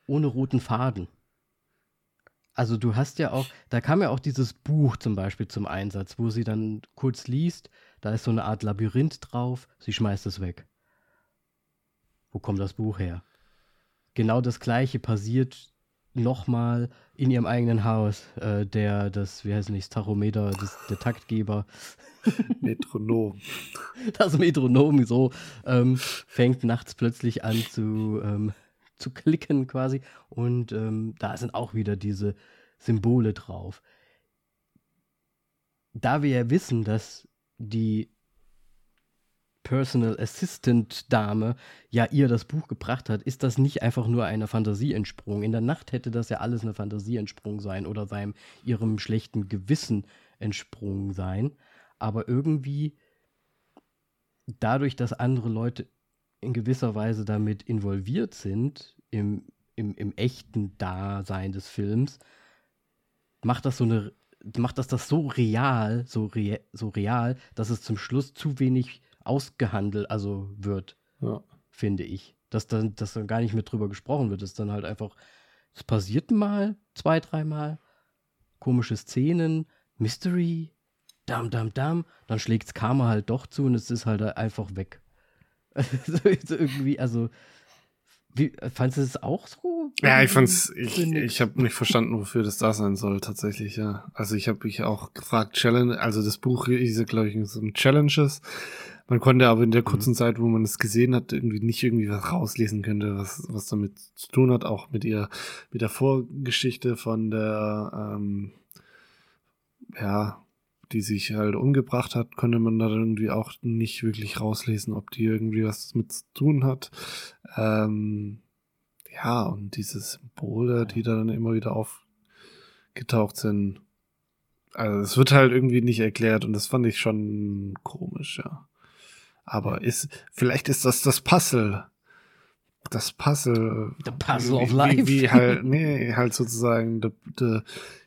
ohne roten Faden. Also du hast ja auch, da kam ja auch dieses Buch zum Beispiel zum Einsatz, wo sie dann kurz liest, da ist so eine Art Labyrinth drauf, sie schmeißt es weg. Wo kommt das Buch her? Genau das gleiche passiert nochmal in ihrem eigenen Haus. Äh, der, das, wie heißt nicht, Tachometer, das, der Taktgeber. Metronom. Das Metronom so ähm, fängt nachts plötzlich an zu ähm, zu klicken quasi. Und ähm, da sind auch wieder diese Symbole drauf. Da wir ja wissen, dass die Personal Assistant Dame ja ihr das Buch gebracht hat, ist das nicht einfach nur eine Fantasieensprung. In der Nacht hätte das ja alles eine Fantasieensprung sein oder seinem ihrem schlechten Gewissen entsprungen sein. Aber irgendwie dadurch, dass andere Leute in gewisser Weise damit involviert sind, im, im, im echten Dasein des Films, macht das so eine, macht das das so real, so, rea so real, dass es zum Schluss zu wenig ausgehandelt, also wird, ja. finde ich. Dass dann, dass dann gar nicht mehr drüber gesprochen wird. Es dann halt einfach, es passiert mal, zwei, dreimal, komische Szenen, Mystery, dam, dam, dam, dann schlägt's Karma halt doch zu und es ist halt einfach weg. so irgendwie, also, wie, fandest du es auch so? Ja, ich fand's, ich, ich habe nicht verstanden, wofür das da sein soll, tatsächlich, ja. Also ich habe mich auch gefragt, Challenge, also das Buch hieß glaube ich, so Challenges. Man konnte aber in der mhm. kurzen mhm. Zeit, wo man es gesehen hat, irgendwie nicht irgendwie was rauslesen könnte, was, was damit zu tun hat, auch mit ihr, mit der Vorgeschichte von der, ähm, ja, die sich halt umgebracht hat, konnte man da irgendwie auch nicht wirklich rauslesen, ob die irgendwie was mit zu tun hat. Ähm, ja, und diese Symbole, die da dann immer wieder aufgetaucht sind. Also es wird halt irgendwie nicht erklärt und das fand ich schon komisch, ja. Aber ist, vielleicht ist das das Puzzle. Das Puzzle. The Puzzle wie, of Life. Wie, wie halt, nee, halt sozusagen the, the,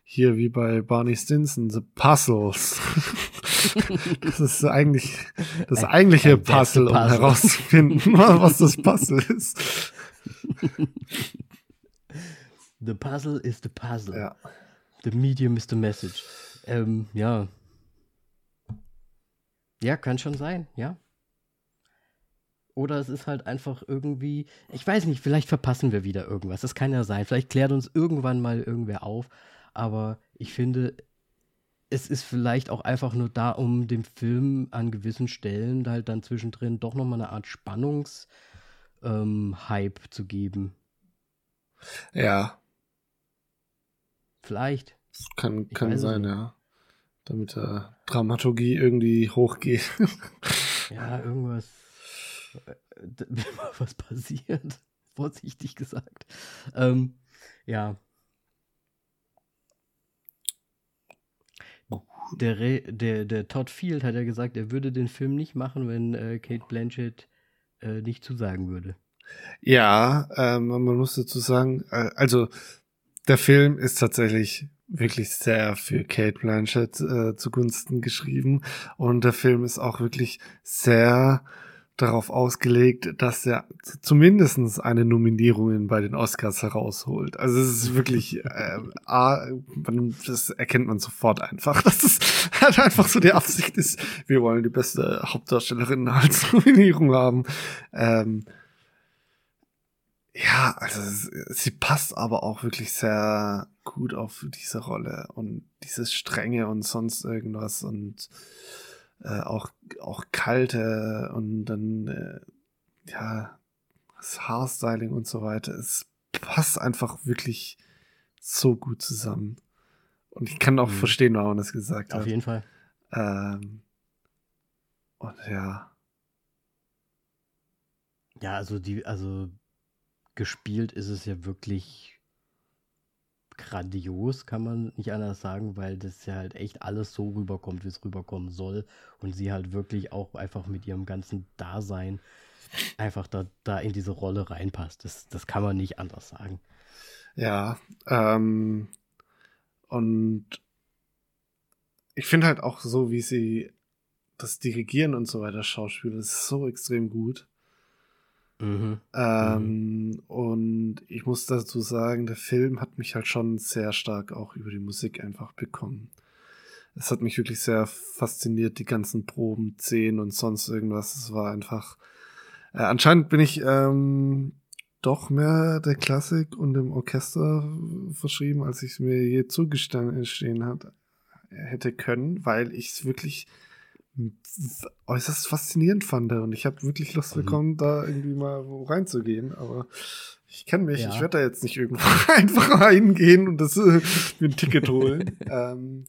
hier wie bei Barney Stinson, The Puzzles. das ist eigentlich das eigentliche Puzzle, um herauszufinden, was das Puzzle ist. The puzzle is the puzzle. Ja. The medium is the message. Ähm, ja. Ja, kann schon sein, ja. Oder es ist halt einfach irgendwie, ich weiß nicht, vielleicht verpassen wir wieder irgendwas. Das kann ja sein. Vielleicht klärt uns irgendwann mal irgendwer auf aber ich finde, es ist vielleicht auch einfach nur da, um dem Film an gewissen Stellen halt dann zwischendrin doch nochmal eine Art Spannungshype ähm, zu geben. Ja. Vielleicht. Kann, kann sein, nicht. ja. Damit der Dramaturgie irgendwie hochgeht. ja, irgendwas. Was passiert. Vorsichtig gesagt. Ähm, ja. der, Re der, der Todd Field hat ja gesagt, er würde den Film nicht machen, wenn äh, Kate Blanchett äh, nicht zusagen würde. Ja, ähm, man muss dazu sagen, äh, also der Film ist tatsächlich wirklich sehr für Kate Blanchett äh, zugunsten geschrieben und der Film ist auch wirklich sehr darauf ausgelegt, dass er zumindestens eine Nominierung bei den Oscars herausholt. Also es ist wirklich, äh, A, das erkennt man sofort einfach, dass es halt einfach so die Absicht ist, wir wollen die beste Hauptdarstellerin als Nominierung haben. Ähm, ja, also sie passt aber auch wirklich sehr gut auf diese Rolle und dieses Strenge und sonst irgendwas und äh, auch, auch kalte und dann, äh, ja, das Haarstyling und so weiter. Es passt einfach wirklich so gut zusammen. Und ich kann auch mhm. verstehen, warum man das gesagt Auf hat. Auf jeden Fall. Ähm, und ja. Ja, also die, also gespielt ist es ja wirklich grandios, kann man nicht anders sagen, weil das ja halt echt alles so rüberkommt, wie es rüberkommen soll. Und sie halt wirklich auch einfach mit ihrem ganzen Dasein einfach da, da in diese Rolle reinpasst. Das, das kann man nicht anders sagen. Ja, ähm, und ich finde halt auch so, wie sie das Dirigieren und so weiter Schauspieler, ist so extrem gut. Mhm. Ähm, mhm. Und ich muss dazu sagen, der Film hat mich halt schon sehr stark auch über die Musik einfach bekommen. Es hat mich wirklich sehr fasziniert, die ganzen Proben, Szenen und sonst irgendwas. Es war einfach. Äh, anscheinend bin ich ähm, doch mehr der Klassik und dem Orchester verschrieben, als ich es mir je zugestehen hat, hätte können, weil ich es wirklich äußerst faszinierend fand und ich habe wirklich Lust mhm. bekommen, da irgendwie mal reinzugehen, aber ich kenne mich, ja. ich werde da jetzt nicht irgendwo einfach reingehen und das äh, mir ein Ticket holen. ähm,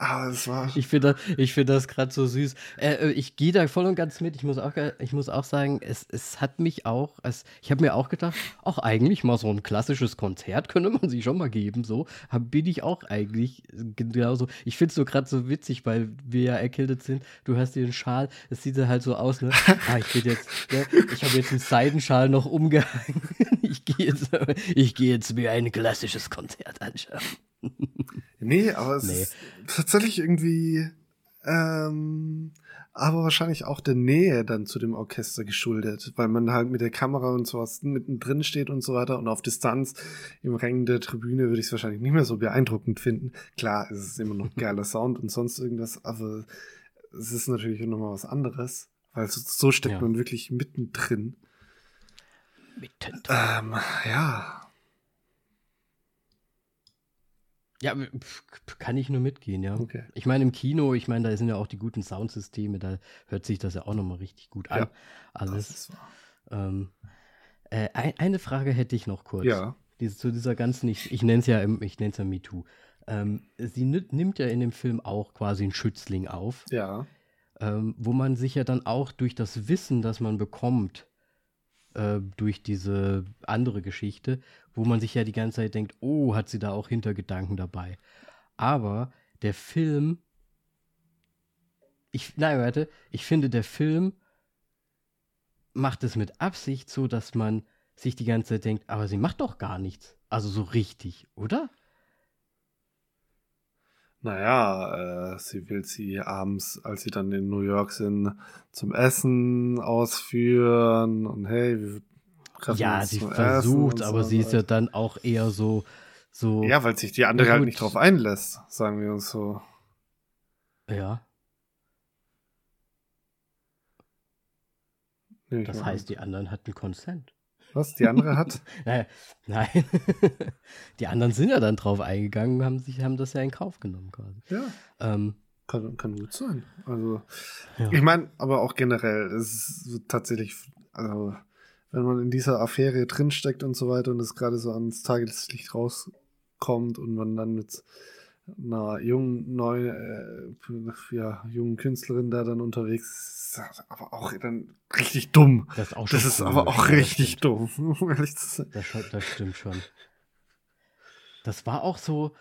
aber es war. Ich finde ich find das gerade so süß. Äh, äh, ich gehe da voll und ganz mit. Ich muss auch, ich muss auch sagen, es, es hat mich auch, es, ich habe mir auch gedacht, auch eigentlich mal so ein klassisches Konzert könnte man sich schon mal geben. So hab, bin ich auch eigentlich genauso. Ich finde es so gerade so witzig, weil wir ja erkältet sind. Du hast dir den Schal, es sieht ja halt so aus, ne? Ah, ich bin jetzt, ne? ich habe jetzt einen Seidenschal noch umgehangen. ich gehe jetzt, ich gehe jetzt mir ein klassisches Konzert anschauen. Nee, aber es nee. ist tatsächlich irgendwie, ähm, aber wahrscheinlich auch der Nähe dann zu dem Orchester geschuldet, weil man halt mit der Kamera und sowas mittendrin steht und so weiter und auf Distanz im Rängen der Tribüne würde ich es wahrscheinlich nicht mehr so beeindruckend finden. Klar, es ist immer noch geiler Sound und sonst irgendwas, aber es ist natürlich nochmal was anderes, weil so, so steckt ja. man wirklich mittendrin. Mittendrin. Ähm, ja, Ja, kann ich nur mitgehen, ja. Okay. Ich meine, im Kino, ich meine, da sind ja auch die guten Soundsysteme, da hört sich das ja auch nochmal richtig gut an. Ja, Alles. Ähm, äh, eine Frage hätte ich noch kurz. Ja. Diese, zu dieser ganzen, ich, ich nenne es ja, ich nenne es ja MeToo. Ähm, sie nimmt ja in dem Film auch quasi einen Schützling auf. Ja. Ähm, wo man sich ja dann auch durch das Wissen, das man bekommt, äh, durch diese andere Geschichte, wo man sich ja die ganze Zeit denkt, oh, hat sie da auch Hintergedanken dabei. Aber der Film, ich, nein, warte, ich finde, der Film macht es mit Absicht so, dass man sich die ganze Zeit denkt, aber sie macht doch gar nichts. Also so richtig, oder? Naja, äh, sie will sie abends, als sie dann in New York sind, zum Essen ausführen und hey, wir treffen ja, uns sie versucht, aber so sie ist ja dann auch eher so, so. Ja, weil sich die andere halt nicht drauf einlässt, sagen wir uns so. Ja. Nee, das heißt, die anderen hatten Consent. Was die andere hat? Nein, nein. die anderen sind ja dann drauf eingegangen, haben sich haben das ja in Kauf genommen quasi. Ja. Ähm, kann, kann gut sein. Also ja. ich meine, aber auch generell, es ist tatsächlich, also wenn man in dieser Affäre drinsteckt und so weiter und es gerade so ans Tageslicht rauskommt und man dann mit einer jungen, neuen, äh, ja, jungen Künstlerin da dann unterwegs ist, aber auch dann richtig dumm. Das ist, auch das ist aber auch richtig dumm, um ehrlich zu sein. Das, das stimmt schon. Das war auch so,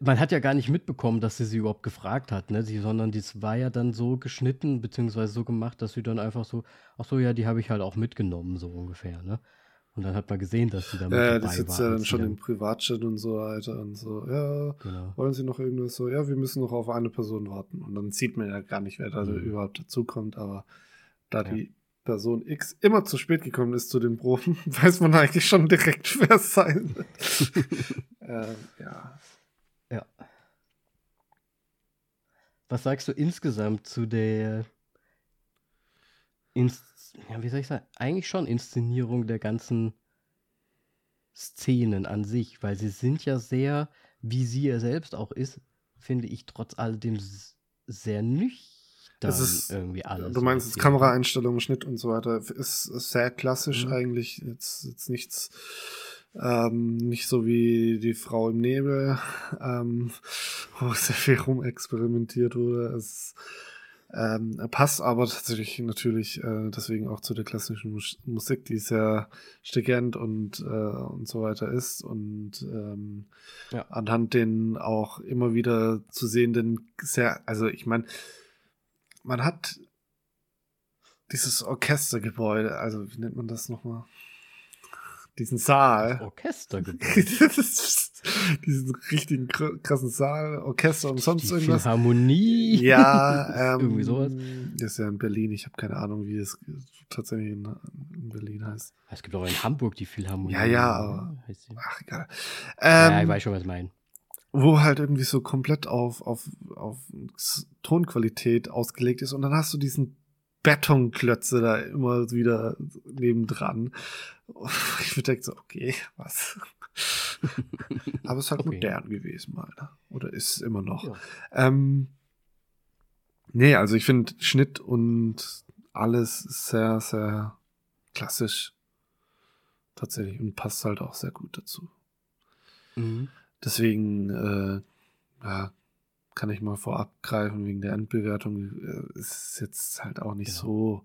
man hat ja gar nicht mitbekommen, dass sie sie überhaupt gefragt hat, ne? Sie, sondern das war ja dann so geschnitten, beziehungsweise so gemacht, dass sie dann einfach so, ach so, ja, die habe ich halt auch mitgenommen, so ungefähr, ne? Und dann hat man gesehen, dass sie da mit ja, dabei die sitzt ja dann schon dann... im Privatchat und so weiter und so, ja, genau. wollen sie noch irgendwas so, ja, wir müssen noch auf eine Person warten. Und dann sieht man ja gar nicht, wer da mhm. überhaupt dazukommt, aber da ja. die Person X immer zu spät gekommen ist zu den Proben, weiß man eigentlich schon direkt, wer es sein wird. ähm, ja. Ja. Was sagst du insgesamt zu der Inst ja, wie soll ich sagen, eigentlich schon Inszenierung der ganzen Szenen an sich, weil sie sind ja sehr, wie sie ja selbst auch ist, finde ich trotz alledem sehr nüchtern das ist, irgendwie alles. Du meinst jetzt Kameraeinstellungen, Schnitt und so weiter, ist, ist sehr klassisch mhm. eigentlich, jetzt, jetzt nichts Ähm, nicht so wie die Frau im Nebel, ähm, wo sehr viel rumexperimentiert wurde. Es ähm, passt aber tatsächlich natürlich äh, deswegen auch zu der klassischen Mus Musik, die sehr stringent und, äh, und so weiter ist und ähm, ja. anhand den auch immer wieder zu sehenden sehr, also ich meine, man hat dieses Orchestergebäude, also wie nennt man das nochmal? Diesen Saal. Das Orchestergebäude. diesen richtigen krassen Saal, Orchester und sonst irgendwas. Harmonie. Ja, ähm, irgendwie sowas. Das ist ja in Berlin. Ich habe keine Ahnung, wie es tatsächlich in, in, Berlin heißt. Es gibt auch in Hamburg die Philharmonie. Ja, ja, aber. Ach, egal. Ähm, ja, ich weiß schon, was ich meine. Wo halt irgendwie so komplett auf, auf, auf Tonqualität ausgelegt ist. Und dann hast du diesen Betonklötze da immer wieder nebendran. Ich würde denken so, okay, was? Aber es ist halt okay. modern gewesen mal, ne? Oder ist immer noch. Ja. Ähm, nee, also ich finde Schnitt und alles sehr, sehr klassisch. Tatsächlich. Und passt halt auch sehr gut dazu. Mhm. Deswegen, äh, ja, kann ich mal vorab greifen wegen der Endbewertung. Äh, ist jetzt halt auch nicht genau. so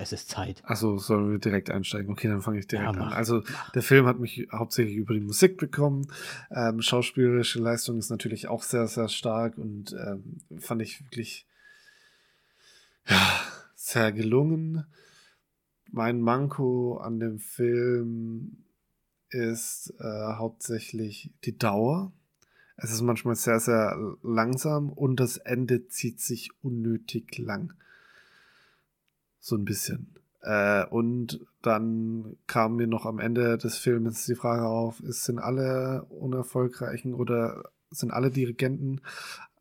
es ist Zeit. Achso, sollen wir direkt einsteigen? Okay, dann fange ich direkt ja, an. Also, der Film hat mich hauptsächlich über die Musik bekommen. Ähm, schauspielerische Leistung ist natürlich auch sehr, sehr stark und ähm, fand ich wirklich ja, sehr gelungen. Mein Manko an dem Film ist äh, hauptsächlich die Dauer. Es ist manchmal sehr, sehr langsam und das Ende zieht sich unnötig lang. So ein bisschen. Äh, und dann kam mir noch am Ende des Films die Frage auf, ist, sind alle unerfolgreichen oder sind alle Dirigenten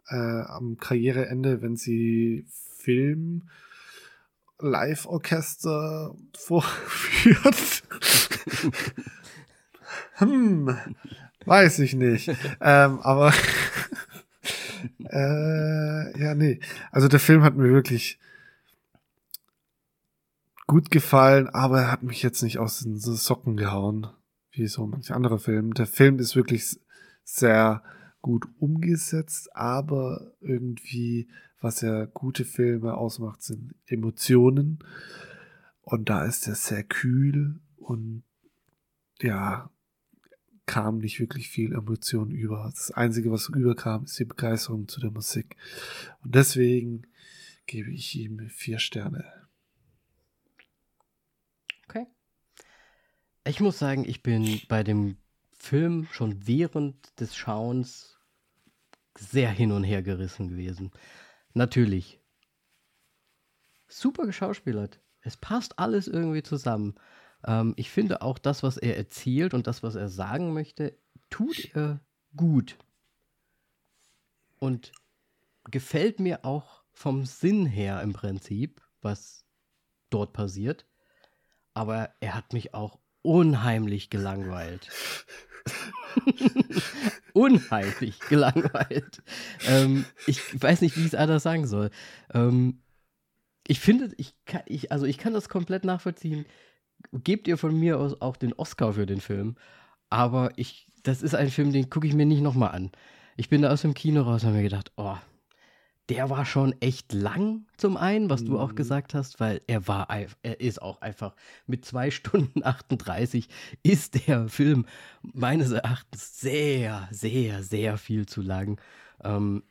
äh, am Karriereende, wenn sie Film Live-Orchester vorführt? hm, weiß ich nicht. ähm, aber äh, ja, nee. Also der Film hat mir wirklich gut gefallen, aber er hat mich jetzt nicht aus den Socken gehauen, wie so manche andere Filme. Der Film ist wirklich sehr gut umgesetzt, aber irgendwie, was ja gute Filme ausmacht, sind Emotionen. Und da ist er sehr kühl und ja, kam nicht wirklich viel Emotion über. Das Einzige, was überkam, ist die Begeisterung zu der Musik. Und deswegen gebe ich ihm vier Sterne. Ich muss sagen, ich bin bei dem Film schon während des Schauens sehr hin und her gerissen gewesen. Natürlich. Super geschauspielert. Es passt alles irgendwie zusammen. Ähm, ich finde auch das, was er erzählt und das, was er sagen möchte, tut er gut. Und gefällt mir auch vom Sinn her im Prinzip, was dort passiert. Aber er hat mich auch unheimlich gelangweilt. unheimlich gelangweilt. Ähm, ich weiß nicht, wie ich es anders sagen soll. Ähm, ich finde, ich kann, ich, also ich kann das komplett nachvollziehen. Gebt ihr von mir aus auch den Oscar für den Film. Aber ich, das ist ein Film, den gucke ich mir nicht nochmal an. Ich bin da aus dem Kino raus und habe mir gedacht, oh, der war schon echt lang zum einen, was mhm. du auch mhm. gesagt hast, weil er war, er ist auch einfach mit zwei Stunden 38 ist der Film meines Erachtens sehr, sehr, sehr viel zu lang. Ähm,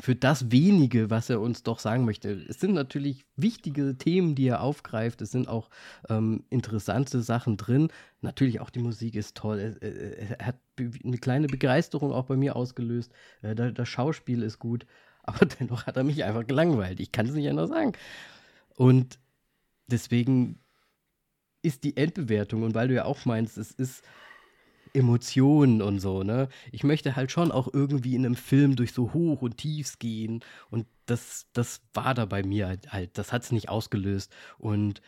für das wenige, was er uns doch sagen möchte. Es sind natürlich wichtige Themen, die er aufgreift. Es sind auch ähm, interessante Sachen drin. Natürlich auch die Musik ist toll. Er, er, er hat eine kleine Begeisterung auch bei mir ausgelöst. Äh, das Schauspiel ist gut. Aber dennoch hat er mich einfach gelangweilt. Ich kann es nicht anders sagen. Und deswegen ist die Endbewertung, und weil du ja auch meinst, es ist Emotionen und so, ne? Ich möchte halt schon auch irgendwie in einem Film durch so Hoch und Tiefs gehen. Und das, das war da bei mir halt. halt das hat es nicht ausgelöst. Und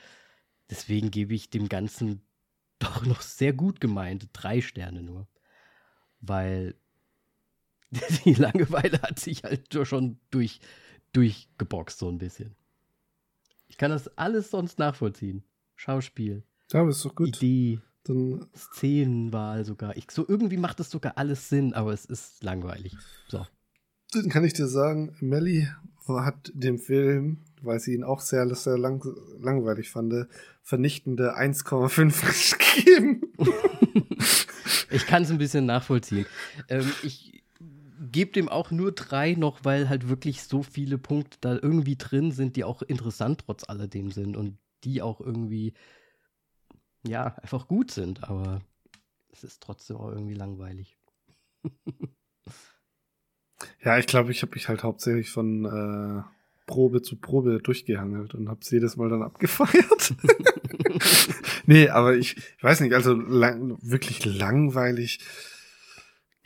deswegen gebe ich dem Ganzen doch noch sehr gut gemeint drei Sterne nur. Weil die Langeweile hat sich halt schon durch, durchgeboxt, so ein bisschen. Ich kann das alles sonst nachvollziehen. Schauspiel. Ja, aber ist doch gut. Idee. Dann Szenenwahl sogar. Ich, so irgendwie macht es sogar alles Sinn, aber es ist langweilig. So. Dann kann ich dir sagen, Melly hat dem Film, weil sie ihn auch sehr, sehr lang, langweilig fand, vernichtende 1,5 gegeben. ich kann es ein bisschen nachvollziehen. Ähm, ich gebe dem auch nur drei noch, weil halt wirklich so viele Punkte da irgendwie drin sind, die auch interessant trotz alledem sind und die auch irgendwie, ja, einfach gut sind, aber es ist trotzdem auch irgendwie langweilig. Ja, ich glaube, ich habe mich halt hauptsächlich von äh, Probe zu Probe durchgehangelt und habe jedes Mal dann abgefeiert. nee, aber ich, ich weiß nicht, also lang, wirklich langweilig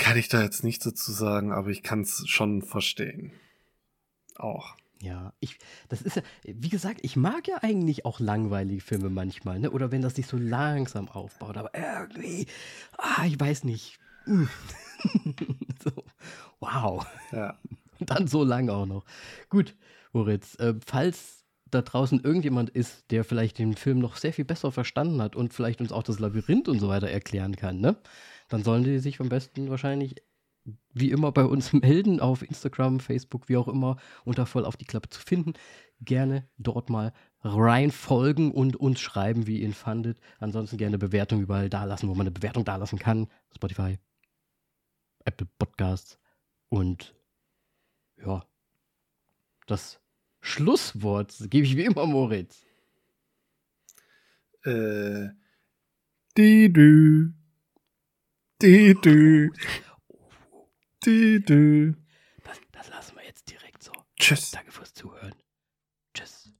kann ich da jetzt nichts dazu sagen, aber ich kann es schon verstehen. Auch. Ja, ich, das ist ja, wie gesagt, ich mag ja eigentlich auch langweilige Filme manchmal, ne? Oder wenn das sich so langsam aufbaut, aber irgendwie, ah, ich weiß nicht. Hm. so, wow. Ja. Und dann so lang auch noch. Gut, Moritz, äh, falls da draußen irgendjemand ist, der vielleicht den Film noch sehr viel besser verstanden hat und vielleicht uns auch das Labyrinth und so weiter erklären kann, ne? Dann sollen die sich am besten wahrscheinlich wie immer bei uns melden auf Instagram, Facebook, wie auch immer, unter voll auf die Klappe zu finden. Gerne dort mal rein folgen und uns schreiben, wie ihr ihn fandet. Ansonsten gerne Bewertung überall da lassen, wo man eine Bewertung da lassen kann. Spotify, Apple Podcasts und ja, das Schlusswort gebe ich wie immer Moritz. Äh, die du. Die, die. Die, die. Das, das lassen wir jetzt direkt so. Tschüss. Danke fürs Zuhören. Tschüss.